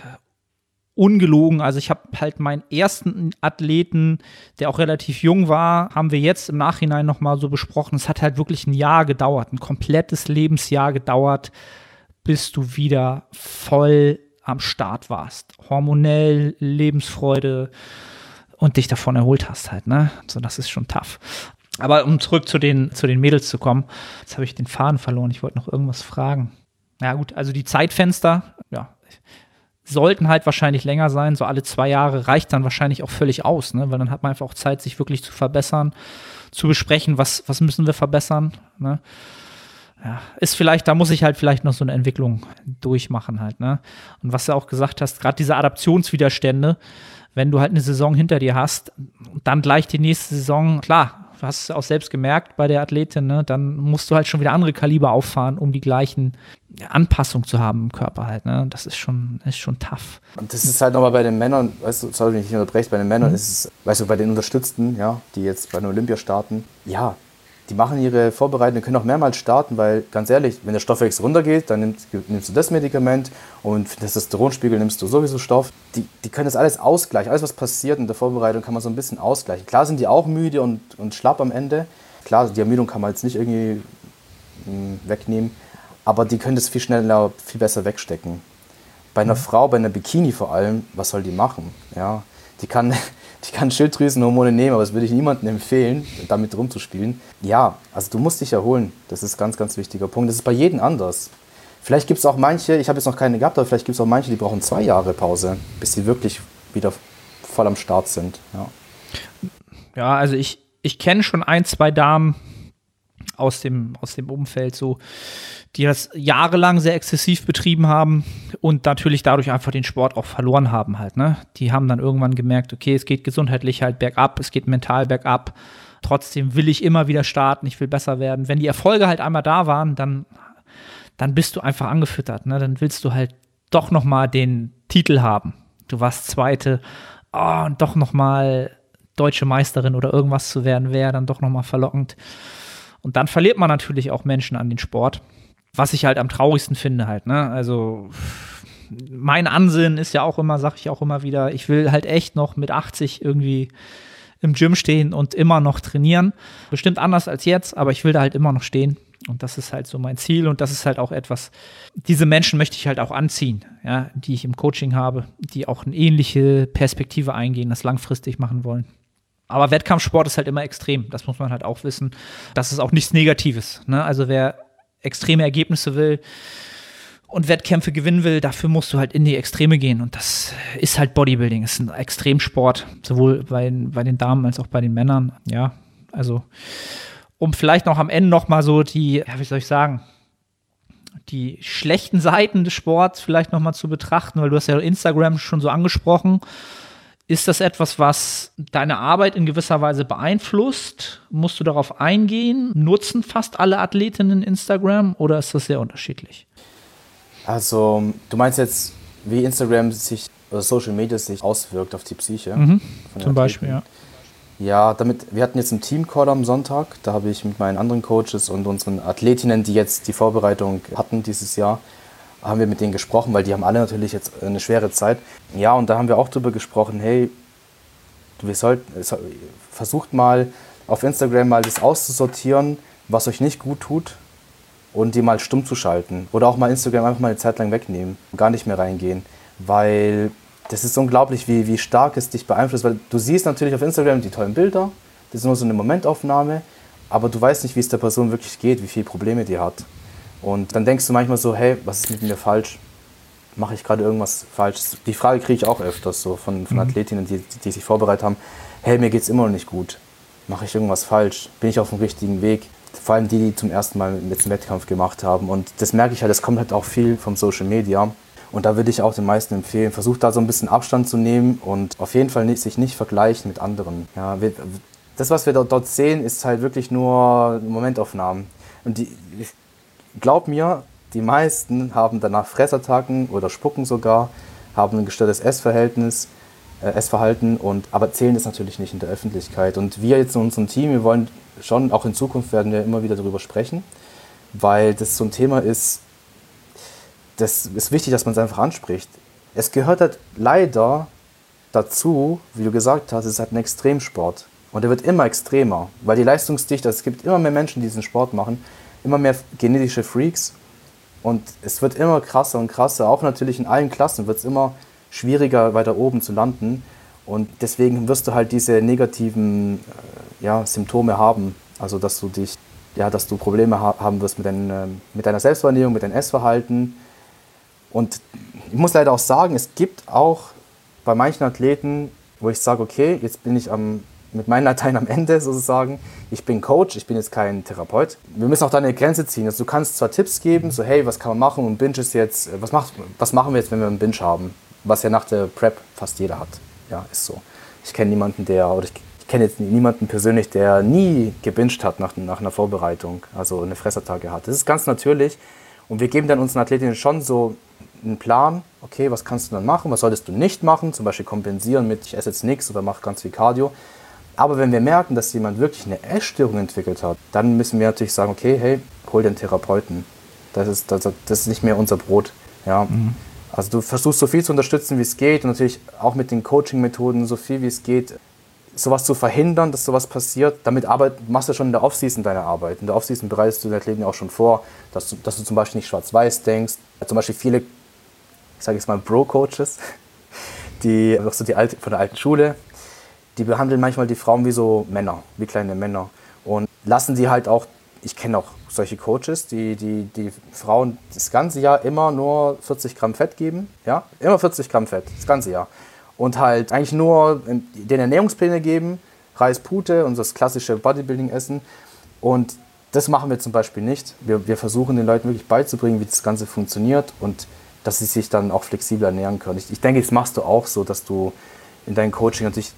ungelogen, also ich habe halt meinen ersten Athleten, der auch relativ jung war, haben wir jetzt im Nachhinein noch mal so besprochen. Es hat halt wirklich ein Jahr gedauert, ein komplettes Lebensjahr gedauert, bis du wieder voll am Start warst. Hormonell, Lebensfreude, und dich davon erholt hast halt, ne? So, das ist schon tough. Aber um zurück zu den, zu den Mädels zu kommen, jetzt habe ich den Faden verloren. Ich wollte noch irgendwas fragen. Ja, gut, also die Zeitfenster, ja, sollten halt wahrscheinlich länger sein. So alle zwei Jahre reicht dann wahrscheinlich auch völlig aus, ne? Weil dann hat man einfach auch Zeit, sich wirklich zu verbessern, zu besprechen, was, was müssen wir verbessern, ne? ja, ist vielleicht, da muss ich halt vielleicht noch so eine Entwicklung durchmachen halt, ne? Und was du auch gesagt hast, gerade diese Adaptionswiderstände, wenn du halt eine Saison hinter dir hast, dann gleich die nächste Saison, klar, du hast es auch selbst gemerkt bei der Athletin, ne, dann musst du halt schon wieder andere Kaliber auffahren, um die gleichen Anpassungen zu haben im Körper halt. Ne? Das ist schon, ist schon tough. Und das ist halt nochmal bei den Männern, weißt du, sorry, wenn ich nicht unterbreche, bei den Männern mhm. ist es, weißt du, bei den Unterstützten, ja, die jetzt bei den Olympia starten, ja, die machen ihre Vorbereitungen, können auch mehrmals starten, weil ganz ehrlich, wenn der Stoffwechsel runtergeht, dann nimmst, nimmst du das Medikament und für den Testosteronspiegel nimmst du sowieso Stoff. Die, die können das alles ausgleichen. Alles, was passiert in der Vorbereitung, kann man so ein bisschen ausgleichen. Klar sind die auch müde und, und schlapp am Ende. Klar, die Ermüdung kann man jetzt nicht irgendwie mh, hm, wegnehmen, aber die können das viel schneller, viel besser wegstecken. Bei einer mhm. Frau, bei einer Bikini vor allem, was soll die machen? Ja, die kann ich kann Schilddrüsenhormone nehmen, aber das würde ich niemandem empfehlen, damit rumzuspielen. Ja, also du musst dich erholen. Das ist ein ganz, ganz wichtiger Punkt. Das ist bei jedem anders. Vielleicht gibt es auch manche, ich habe jetzt noch keine gehabt, aber vielleicht gibt es auch manche, die brauchen zwei Jahre Pause, bis sie wirklich wieder voll am Start sind. Ja, ja also ich, ich kenne schon ein, zwei Damen aus dem, aus dem Umfeld, so, die das jahrelang sehr exzessiv betrieben haben und natürlich dadurch einfach den Sport auch verloren haben halt. Ne? Die haben dann irgendwann gemerkt, okay, es geht gesundheitlich halt bergab, es geht mental bergab. Trotzdem will ich immer wieder starten, ich will besser werden. Wenn die Erfolge halt einmal da waren, dann, dann bist du einfach angefüttert. Ne? Dann willst du halt doch noch mal den Titel haben. Du warst Zweite, oh, und doch noch mal deutsche Meisterin oder irgendwas zu werden, wäre dann doch noch mal verlockend. Und dann verliert man natürlich auch Menschen an den Sport. Was ich halt am traurigsten finde halt, ne? Also mein Ansinnen ist ja auch immer, sag ich auch immer wieder, ich will halt echt noch mit 80 irgendwie im Gym stehen und immer noch trainieren. Bestimmt anders als jetzt, aber ich will da halt immer noch stehen. Und das ist halt so mein Ziel und das ist halt auch etwas, diese Menschen möchte ich halt auch anziehen, ja, die ich im Coaching habe, die auch eine ähnliche Perspektive eingehen, das langfristig machen wollen. Aber Wettkampfsport ist halt immer extrem, das muss man halt auch wissen. Das ist auch nichts Negatives. Ne? Also wer extreme Ergebnisse will und Wettkämpfe gewinnen will, dafür musst du halt in die Extreme gehen. Und das ist halt Bodybuilding, ist ein Extremsport, sowohl bei, bei den Damen als auch bei den Männern. Ja, also um vielleicht noch am Ende noch mal so die, ja, wie soll ich sagen, die schlechten Seiten des Sports vielleicht noch mal zu betrachten, weil du hast ja Instagram schon so angesprochen. Ist das etwas, was deine Arbeit in gewisser Weise beeinflusst? Musst du darauf eingehen? Nutzen fast alle Athletinnen Instagram oder ist das sehr unterschiedlich? Also, du meinst jetzt, wie Instagram sich oder Social Media sich auswirkt auf die Psyche? Mhm, zum Beispiel, ja. Ja, damit, wir hatten jetzt einen Teamcall am Sonntag, da habe ich mit meinen anderen Coaches und unseren Athletinnen, die jetzt die Vorbereitung hatten dieses Jahr, haben wir mit denen gesprochen, weil die haben alle natürlich jetzt eine schwere Zeit. Ja, und da haben wir auch darüber gesprochen, hey, wir sollten, versucht mal auf Instagram mal das auszusortieren, was euch nicht gut tut und die mal stumm zu schalten. Oder auch mal Instagram einfach mal eine Zeit lang wegnehmen, gar nicht mehr reingehen. Weil das ist unglaublich, wie, wie stark es dich beeinflusst. Weil du siehst natürlich auf Instagram die tollen Bilder, das ist nur so eine Momentaufnahme, aber du weißt nicht, wie es der Person wirklich geht, wie viele Probleme die hat. Und dann denkst du manchmal so, hey, was ist mit mir falsch? Mache ich gerade irgendwas falsch? Die Frage kriege ich auch öfters so von, von mhm. Athletinnen, die, die sich vorbereitet haben. Hey, mir geht es immer noch nicht gut. Mache ich irgendwas falsch? Bin ich auf dem richtigen Weg? Vor allem die, die zum ersten Mal mit dem Wettkampf gemacht haben. Und das merke ich halt, das kommt halt auch viel vom Social Media. Und da würde ich auch den meisten empfehlen, versucht da so ein bisschen Abstand zu nehmen und auf jeden Fall nicht, sich nicht vergleichen mit anderen. Ja, das, was wir dort, sehen, ist halt wirklich nur Momentaufnahmen. Und die, glaub mir, die meisten haben danach Fressattacken oder spucken sogar, haben ein gestörtes Essverhältnis, äh, Essverhalten, und, aber erzählen das natürlich nicht in der Öffentlichkeit. Und wir jetzt in unserem Team, wir wollen schon, auch in Zukunft werden wir immer wieder darüber sprechen, weil das so ein Thema ist, das ist wichtig, dass man es einfach anspricht. Es gehört halt leider dazu, wie du gesagt hast, es ist halt ein Extremsport. Und er wird immer extremer, weil die Leistungsdichte, es gibt immer mehr Menschen, die diesen Sport machen, immer mehr genetische Freaks. Und es wird immer krasser und krasser. Auch natürlich in allen Klassen wird es immer schwieriger, weiter oben zu landen. Und deswegen wirst du halt diese negativen äh, ja, Symptome haben. Also, dass du dich, ja, dass du Probleme ha haben wirst mit, dein, äh, mit deiner Selbstwahrnehmung, mit deinem Essverhalten. Und ich muss leider auch sagen, es gibt auch bei manchen Athleten, wo ich sage, okay, jetzt bin ich am mit meinen Latein am Ende sozusagen. Ich bin Coach, ich bin jetzt kein Therapeut. Wir müssen auch da eine Grenze ziehen. Also du kannst zwar Tipps geben, so hey, was kann man machen und Binge ist jetzt, was, macht, was machen wir jetzt, wenn wir einen Binge haben? Was ja nach der Prep fast jeder hat. Ja, ist so. Ich kenne niemanden, der, oder ich, ich kenne jetzt niemanden persönlich, der nie gebinged hat nach, nach einer Vorbereitung, also eine Fressattacke hat. Das ist ganz natürlich. Und wir geben dann unseren Athletinnen schon so einen Plan, okay, was kannst du dann machen, was solltest du nicht machen, zum Beispiel kompensieren mit, ich esse jetzt nichts oder mache ganz viel Cardio. Aber wenn wir merken, dass jemand wirklich eine Essstörung entwickelt hat, dann müssen wir natürlich sagen, okay, hey, hol den Therapeuten. Das ist, das, das ist nicht mehr unser Brot. Ja. Mhm. Also du versuchst so viel zu unterstützen, wie es geht und natürlich auch mit den Coaching-Methoden so viel wie es geht, sowas zu verhindern, dass sowas passiert. Damit arbeit, machst du schon in der Off-Season deine Arbeit. In der Off-Season bereitest du den Athleten auch schon vor, dass du, dass du zum Beispiel nicht schwarz-weiß denkst. Zum Beispiel viele, ich sage jetzt mal Bro-Coaches, die noch so die alte, von der alten Schule, die behandeln manchmal die Frauen wie so Männer, wie kleine Männer. Und lassen sie halt auch, ich kenne auch solche Coaches, die, die, die Frauen das ganze Jahr immer nur 40 Gramm Fett geben. Ja, immer 40 Gramm Fett, das ganze Jahr. Und halt eigentlich nur den Ernährungspläne geben, Reis, Pute und das klassische Bodybuilding-Essen. Und das machen wir zum Beispiel nicht. Wir, wir versuchen den Leuten wirklich beizubringen, wie das Ganze funktioniert und dass sie sich dann auch flexibel ernähren können. Ich, ich denke, das machst du auch so, dass du in deinem Coaching natürlich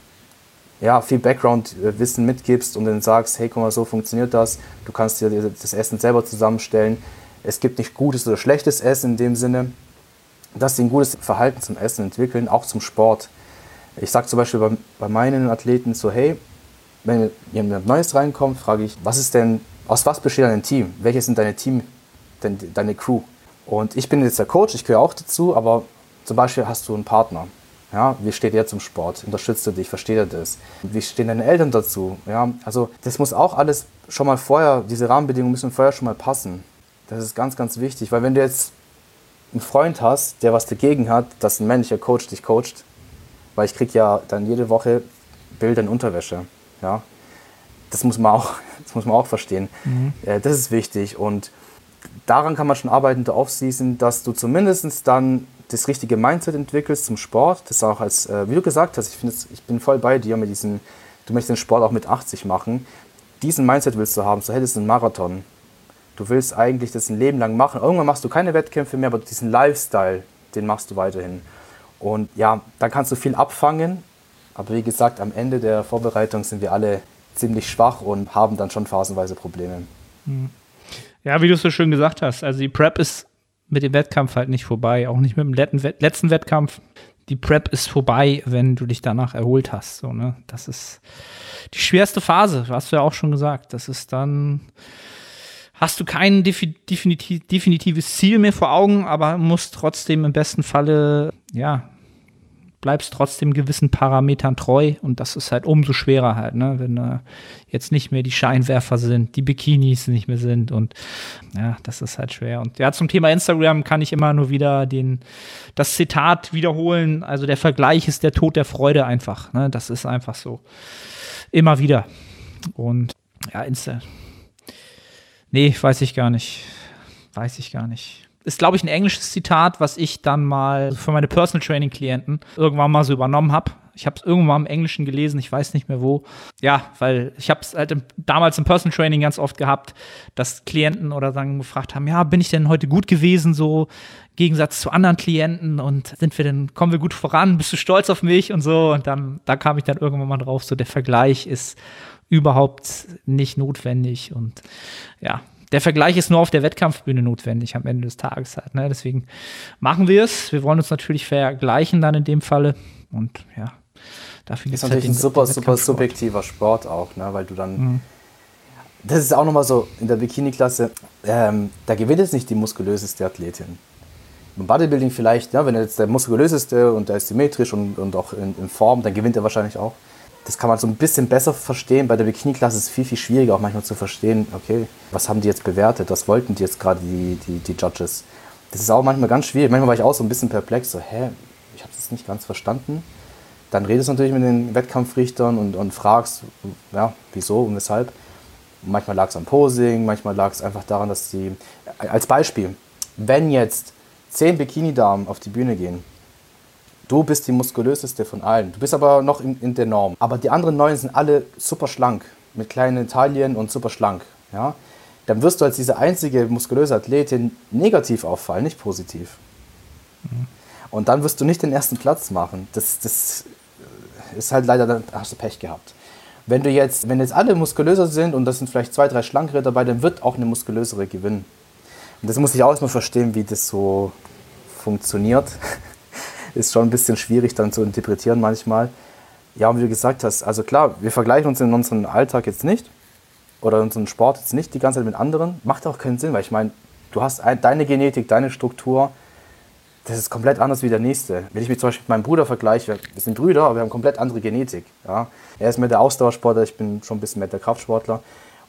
ja, viel Background-Wissen mitgibst und dann sagst, hey, guck mal, so funktioniert das. Du kannst dir das Essen selber zusammenstellen. Es gibt nicht gutes oder schlechtes Essen in dem Sinne, dass sie ein gutes Verhalten zum Essen entwickeln, auch zum Sport. Ich sage zum Beispiel bei, bei meinen Athleten so, hey, wenn jemand Neues reinkommt, frage ich, was ist denn, aus was besteht dein Team? Welches sind deine Team, deine Crew? Und ich bin jetzt der Coach, ich gehöre auch dazu, aber zum Beispiel hast du einen Partner. Ja, wie steht er zum Sport? Unterstützt er dich? Versteht er das? Wie stehen deine Eltern dazu? Ja, also das muss auch alles schon mal vorher, diese Rahmenbedingungen müssen vorher schon mal passen. Das ist ganz, ganz wichtig, weil wenn du jetzt einen Freund hast, der was dagegen hat, dass ein männlicher Coach dich coacht, weil ich kriege ja dann jede Woche Bilder in Unterwäsche, ja, das muss man auch, das muss man auch verstehen. Mhm. Äh, das ist wichtig und daran kann man schon arbeiten, da aufschließen, dass du zumindest dann das richtige Mindset entwickelst zum Sport, das auch als, äh, wie du gesagt hast, ich, finde, ich bin voll bei dir mit diesem, du möchtest den Sport auch mit 80 machen, diesen Mindset willst du haben, so hättest du einen Marathon. Du willst eigentlich das ein Leben lang machen. Irgendwann machst du keine Wettkämpfe mehr, aber diesen Lifestyle, den machst du weiterhin. Und ja, dann kannst du viel abfangen. Aber wie gesagt, am Ende der Vorbereitung sind wir alle ziemlich schwach und haben dann schon phasenweise Probleme. Hm. Ja, wie du es so schön gesagt hast, also die Prep ist mit dem Wettkampf halt nicht vorbei, auch nicht mit dem letzten Wettkampf. Die Prep ist vorbei, wenn du dich danach erholt hast. So, ne? Das ist die schwerste Phase, hast du ja auch schon gesagt. Das ist dann, hast du kein definitiv, definitives Ziel mehr vor Augen, aber musst trotzdem im besten Falle, ja, bleibst trotzdem gewissen Parametern treu und das ist halt umso schwerer halt, ne? wenn äh, jetzt nicht mehr die Scheinwerfer sind, die Bikinis nicht mehr sind und ja, das ist halt schwer. Und ja, zum Thema Instagram kann ich immer nur wieder den, das Zitat wiederholen, also der Vergleich ist der Tod der Freude einfach, ne? das ist einfach so. Immer wieder. Und ja, Insta. Nee, weiß ich gar nicht. Weiß ich gar nicht ist, glaube ich, ein englisches Zitat, was ich dann mal für meine Personal Training Klienten irgendwann mal so übernommen habe. Ich habe es irgendwann im Englischen gelesen, ich weiß nicht mehr wo. Ja, weil ich habe es halt im, damals im Personal Training ganz oft gehabt, dass Klienten oder dann gefragt haben, ja, bin ich denn heute gut gewesen, so im Gegensatz zu anderen Klienten und sind wir denn, kommen wir gut voran, bist du stolz auf mich und so. Und dann, da kam ich dann irgendwann mal drauf, so der Vergleich ist überhaupt nicht notwendig und ja, der Vergleich ist nur auf der Wettkampfbühne notwendig am Ende des Tages halt. Ne? Deswegen machen wir es. Wir wollen uns natürlich vergleichen dann in dem Falle. Und ja, dafür ist natürlich halt ein super, super subjektiver Sport auch, ne? weil du dann. Mhm. Das ist auch nochmal so in der Bikini-Klasse, ähm, da gewinnt jetzt nicht die muskulöseste Athletin. Im Bodybuilding vielleicht, ja, wenn er jetzt der muskulöseste und der ist symmetrisch und, und auch in, in Form, dann gewinnt er wahrscheinlich auch das kann man so ein bisschen besser verstehen. Bei der Bikini-Klasse ist es viel, viel schwieriger, auch manchmal zu verstehen, okay, was haben die jetzt bewertet, was wollten die jetzt gerade, die, die, die Judges. Das ist auch manchmal ganz schwierig. Manchmal war ich auch so ein bisschen perplex, so, hä, ich habe das nicht ganz verstanden. Dann redest du natürlich mit den Wettkampfrichtern und, und fragst, ja, wieso und weshalb. Manchmal lag es am Posing, manchmal lag es einfach daran, dass die, als Beispiel, wenn jetzt zehn Bikini-Damen auf die Bühne gehen Du bist die muskulöseste von allen. Du bist aber noch in, in der Norm. Aber die anderen neun sind alle super schlank, mit kleinen Taillen und super schlank. Ja? Dann wirst du als diese einzige muskulöse Athletin negativ auffallen, nicht positiv. Mhm. Und dann wirst du nicht den ersten Platz machen. Das, das ist halt leider, dann hast du Pech gehabt. Wenn du jetzt, wenn jetzt alle muskulöser sind und das sind vielleicht zwei, drei schlankere dabei, dann wird auch eine muskulösere gewinnen. Und das muss ich auch erstmal verstehen, wie das so funktioniert. ist schon ein bisschen schwierig dann zu interpretieren manchmal. Ja, und wie du gesagt hast, also klar, wir vergleichen uns in unserem Alltag jetzt nicht oder in unserem Sport jetzt nicht die ganze Zeit mit anderen. Macht auch keinen Sinn, weil ich meine, du hast ein, deine Genetik, deine Struktur, das ist komplett anders wie der nächste. Wenn ich mich zum Beispiel mit meinem Bruder vergleiche, wir sind Brüder, aber wir haben komplett andere Genetik. Ja? Er ist mehr der Ausdauersportler, ich bin schon ein bisschen mehr der Kraftsportler.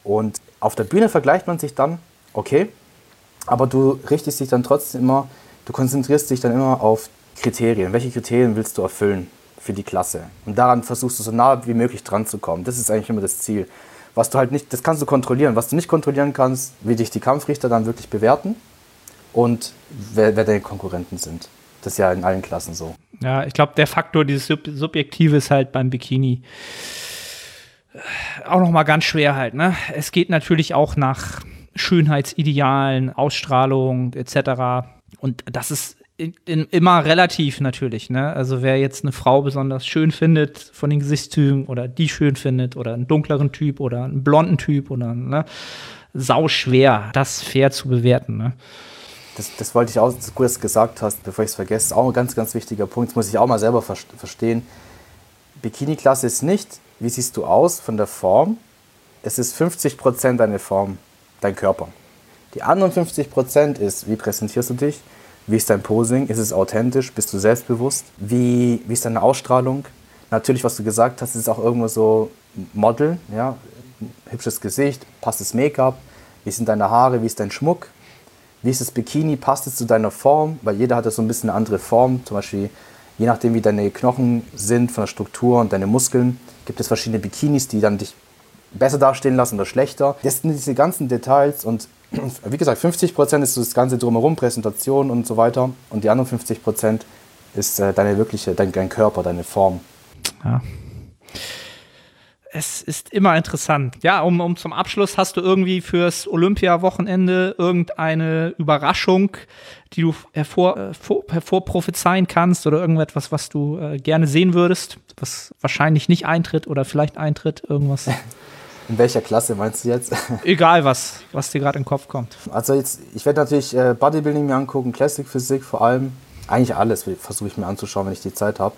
Und auf der Bühne vergleicht man sich dann, okay, aber du richtest dich dann trotzdem immer, du konzentrierst dich dann immer auf Kriterien. Welche Kriterien willst du erfüllen für die Klasse? Und daran versuchst du so nah wie möglich dran zu kommen. Das ist eigentlich immer das Ziel. Was du halt nicht, das kannst du kontrollieren. Was du nicht kontrollieren kannst, wie dich die Kampfrichter dann wirklich bewerten und wer, wer deine Konkurrenten sind. Das ist ja in allen Klassen so. Ja, ich glaube, der Faktor, dieses Sub Subjektive ist halt beim Bikini auch noch mal ganz schwer halt. Ne? Es geht natürlich auch nach Schönheitsidealen, Ausstrahlung etc. Und das ist in, in, immer relativ natürlich. Ne? Also wer jetzt eine Frau besonders schön findet von den Gesichtszügen oder die schön findet oder einen dunkleren Typ oder einen blonden Typ oder ne, sau schwer, das fair zu bewerten. Ne? Das, das wollte ich auch, dass du es gesagt hast, bevor ich es vergesse, auch ein ganz, ganz wichtiger Punkt. Das muss ich auch mal selber ver verstehen. Bikini-Klasse ist nicht, wie siehst du aus von der Form? Es ist 50% deine Form, dein Körper. Die anderen 50% ist, wie präsentierst du dich? Wie ist dein Posing? Ist es authentisch? Bist du selbstbewusst? Wie, wie ist deine Ausstrahlung? Natürlich, was du gesagt hast, ist auch irgendwo so Model, ja, hübsches Gesicht, passt das Make-up, wie sind deine Haare, wie ist dein Schmuck, wie ist das Bikini, passt es zu deiner Form, weil jeder hat ja so ein bisschen eine andere Form, zum Beispiel je nachdem, wie deine Knochen sind von der Struktur und deine Muskeln, gibt es verschiedene Bikinis, die dann dich besser dastehen lassen oder schlechter. Das sind diese ganzen Details und wie gesagt, 50 Prozent ist das ganze drumherum, Präsentation und so weiter. Und die anderen 50 Prozent ist äh, deine wirkliche, dein, dein Körper, deine Form. Ja. Es ist immer interessant. Ja, um, um zum Abschluss hast du irgendwie fürs Olympia-Wochenende irgendeine Überraschung, die du hervor, äh, hervor prophezeien kannst oder irgendetwas, was du äh, gerne sehen würdest, was wahrscheinlich nicht eintritt oder vielleicht eintritt, irgendwas. In welcher Klasse meinst du jetzt? Egal was, was dir gerade in den Kopf kommt. Also jetzt, ich werde natürlich äh, Bodybuilding mir angucken, Classic Physik vor allem. Eigentlich alles versuche ich mir anzuschauen, wenn ich die Zeit habe.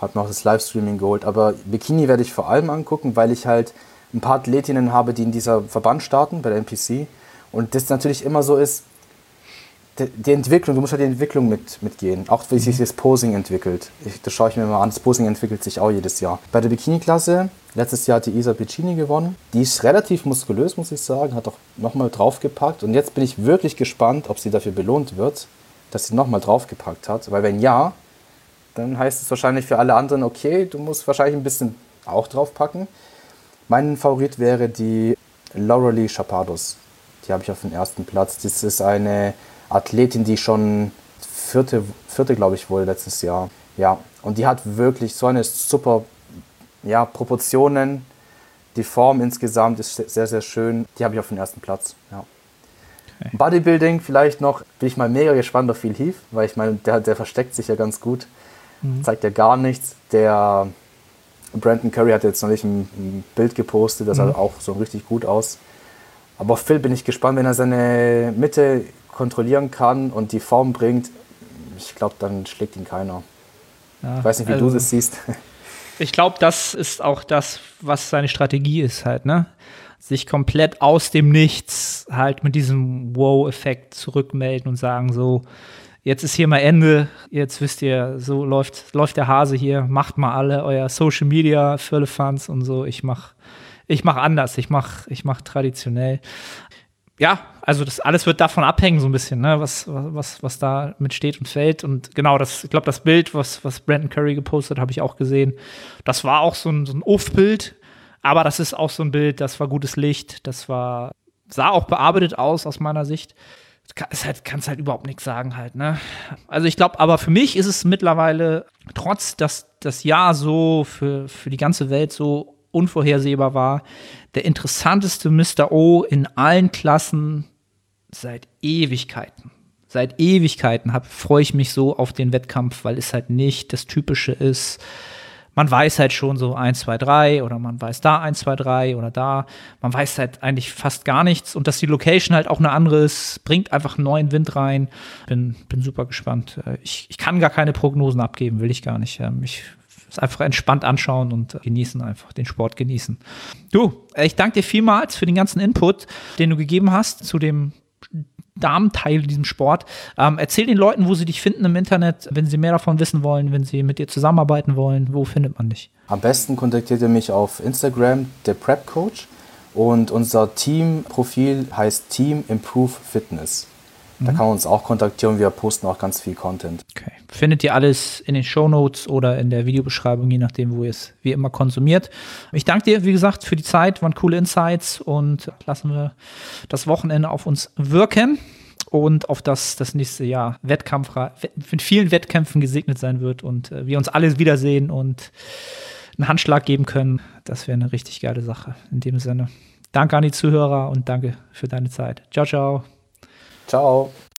Habe mir auch das Livestreaming geholt. Aber Bikini werde ich vor allem angucken, weil ich halt ein paar Athletinnen habe, die in dieser Verband starten, bei der NPC. Und das natürlich immer so ist, die Entwicklung, du musst halt die Entwicklung mit, mitgehen. Auch wie sich das Posing entwickelt. Ich, das schaue ich mir mal an. Das Posing entwickelt sich auch jedes Jahr. Bei der Bikini-Klasse, letztes Jahr hat die Isa Piccini gewonnen. Die ist relativ muskulös, muss ich sagen. Hat auch nochmal draufgepackt. Und jetzt bin ich wirklich gespannt, ob sie dafür belohnt wird, dass sie nochmal draufgepackt hat. Weil wenn ja, dann heißt es wahrscheinlich für alle anderen, okay, du musst wahrscheinlich ein bisschen auch draufpacken. Mein Favorit wäre die Laurelie Chapados. Die habe ich auf dem ersten Platz. Das ist eine Athletin, die schon vierte, vierte glaube ich, wohl letztes Jahr. Ja, und die hat wirklich so eine super ja, Proportionen. Die Form insgesamt ist sehr, sehr schön. Die habe ich auf dem ersten Platz. Ja. Okay. Bodybuilding vielleicht noch, bin ich mal mega gespannt auf Phil Heath, weil ich meine, der, der versteckt sich ja ganz gut, mhm. zeigt ja gar nichts. Der Brandon Curry hat jetzt noch nicht ein, ein Bild gepostet, das mhm. sah auch so richtig gut aus. Aber auf Phil bin ich gespannt, wenn er seine Mitte kontrollieren kann und die Form bringt, ich glaube, dann schlägt ihn keiner. Ja, ich weiß nicht, wie also, du das siehst. Ich glaube, das ist auch das, was seine Strategie ist halt, ne? Sich komplett aus dem Nichts halt mit diesem Wow-Effekt zurückmelden und sagen so, jetzt ist hier mal Ende, jetzt wisst ihr, so läuft, läuft der Hase hier, macht mal alle euer Social Media, Firlefanz und so, ich mach, ich mach anders, ich mach, ich mach traditionell ja, also das alles wird davon abhängen, so ein bisschen, ne, was, was, was da mit steht und fällt. Und genau, das, ich glaube, das Bild, was, was Brandon Curry gepostet, habe ich auch gesehen. Das war auch so ein, so ein Uff-Bild, aber das ist auch so ein Bild, das war gutes Licht, das war, sah auch bearbeitet aus aus meiner Sicht. Es halt, kannst halt überhaupt nichts sagen halt, ne? Also ich glaube, aber für mich ist es mittlerweile, trotz dass das Jahr so für, für die ganze Welt so unvorhersehbar war. Der interessanteste Mr. O in allen Klassen seit Ewigkeiten. Seit Ewigkeiten freue ich mich so auf den Wettkampf, weil es halt nicht das Typische ist. Man weiß halt schon so 1, 2, 3 oder man weiß da 1, 2, 3 oder da. Man weiß halt eigentlich fast gar nichts und dass die Location halt auch eine andere ist, bringt einfach einen neuen Wind rein. Bin, bin super gespannt. Äh, ich, ich kann gar keine Prognosen abgeben, will ich gar nicht. Ähm, ich es einfach entspannt anschauen und genießen einfach, den Sport genießen. Du, ich danke dir vielmals für den ganzen Input, den du gegeben hast zu dem Damenteil in diesem Sport. Ähm, erzähl den Leuten, wo sie dich finden im Internet, wenn sie mehr davon wissen wollen, wenn sie mit dir zusammenarbeiten wollen. Wo findet man dich? Am besten kontaktiert ihr mich auf Instagram, der Prep Coach. Und unser Teamprofil heißt Team Improve Fitness. Da mhm. kann man uns auch kontaktieren. Wir posten auch ganz viel Content. Okay. Findet ihr alles in den Show Notes oder in der Videobeschreibung, je nachdem, wo ihr es wie immer konsumiert. Ich danke dir, wie gesagt, für die Zeit. Waren coole Insights und lassen wir das Wochenende auf uns wirken und auf das das nächste Jahr Wettkampf mit vielen Wettkämpfen gesegnet sein wird und äh, wir uns alle wiedersehen und einen Handschlag geben können. Das wäre eine richtig geile Sache. In dem Sinne, danke an die Zuhörer und danke für deine Zeit. Ciao, ciao. Ciao.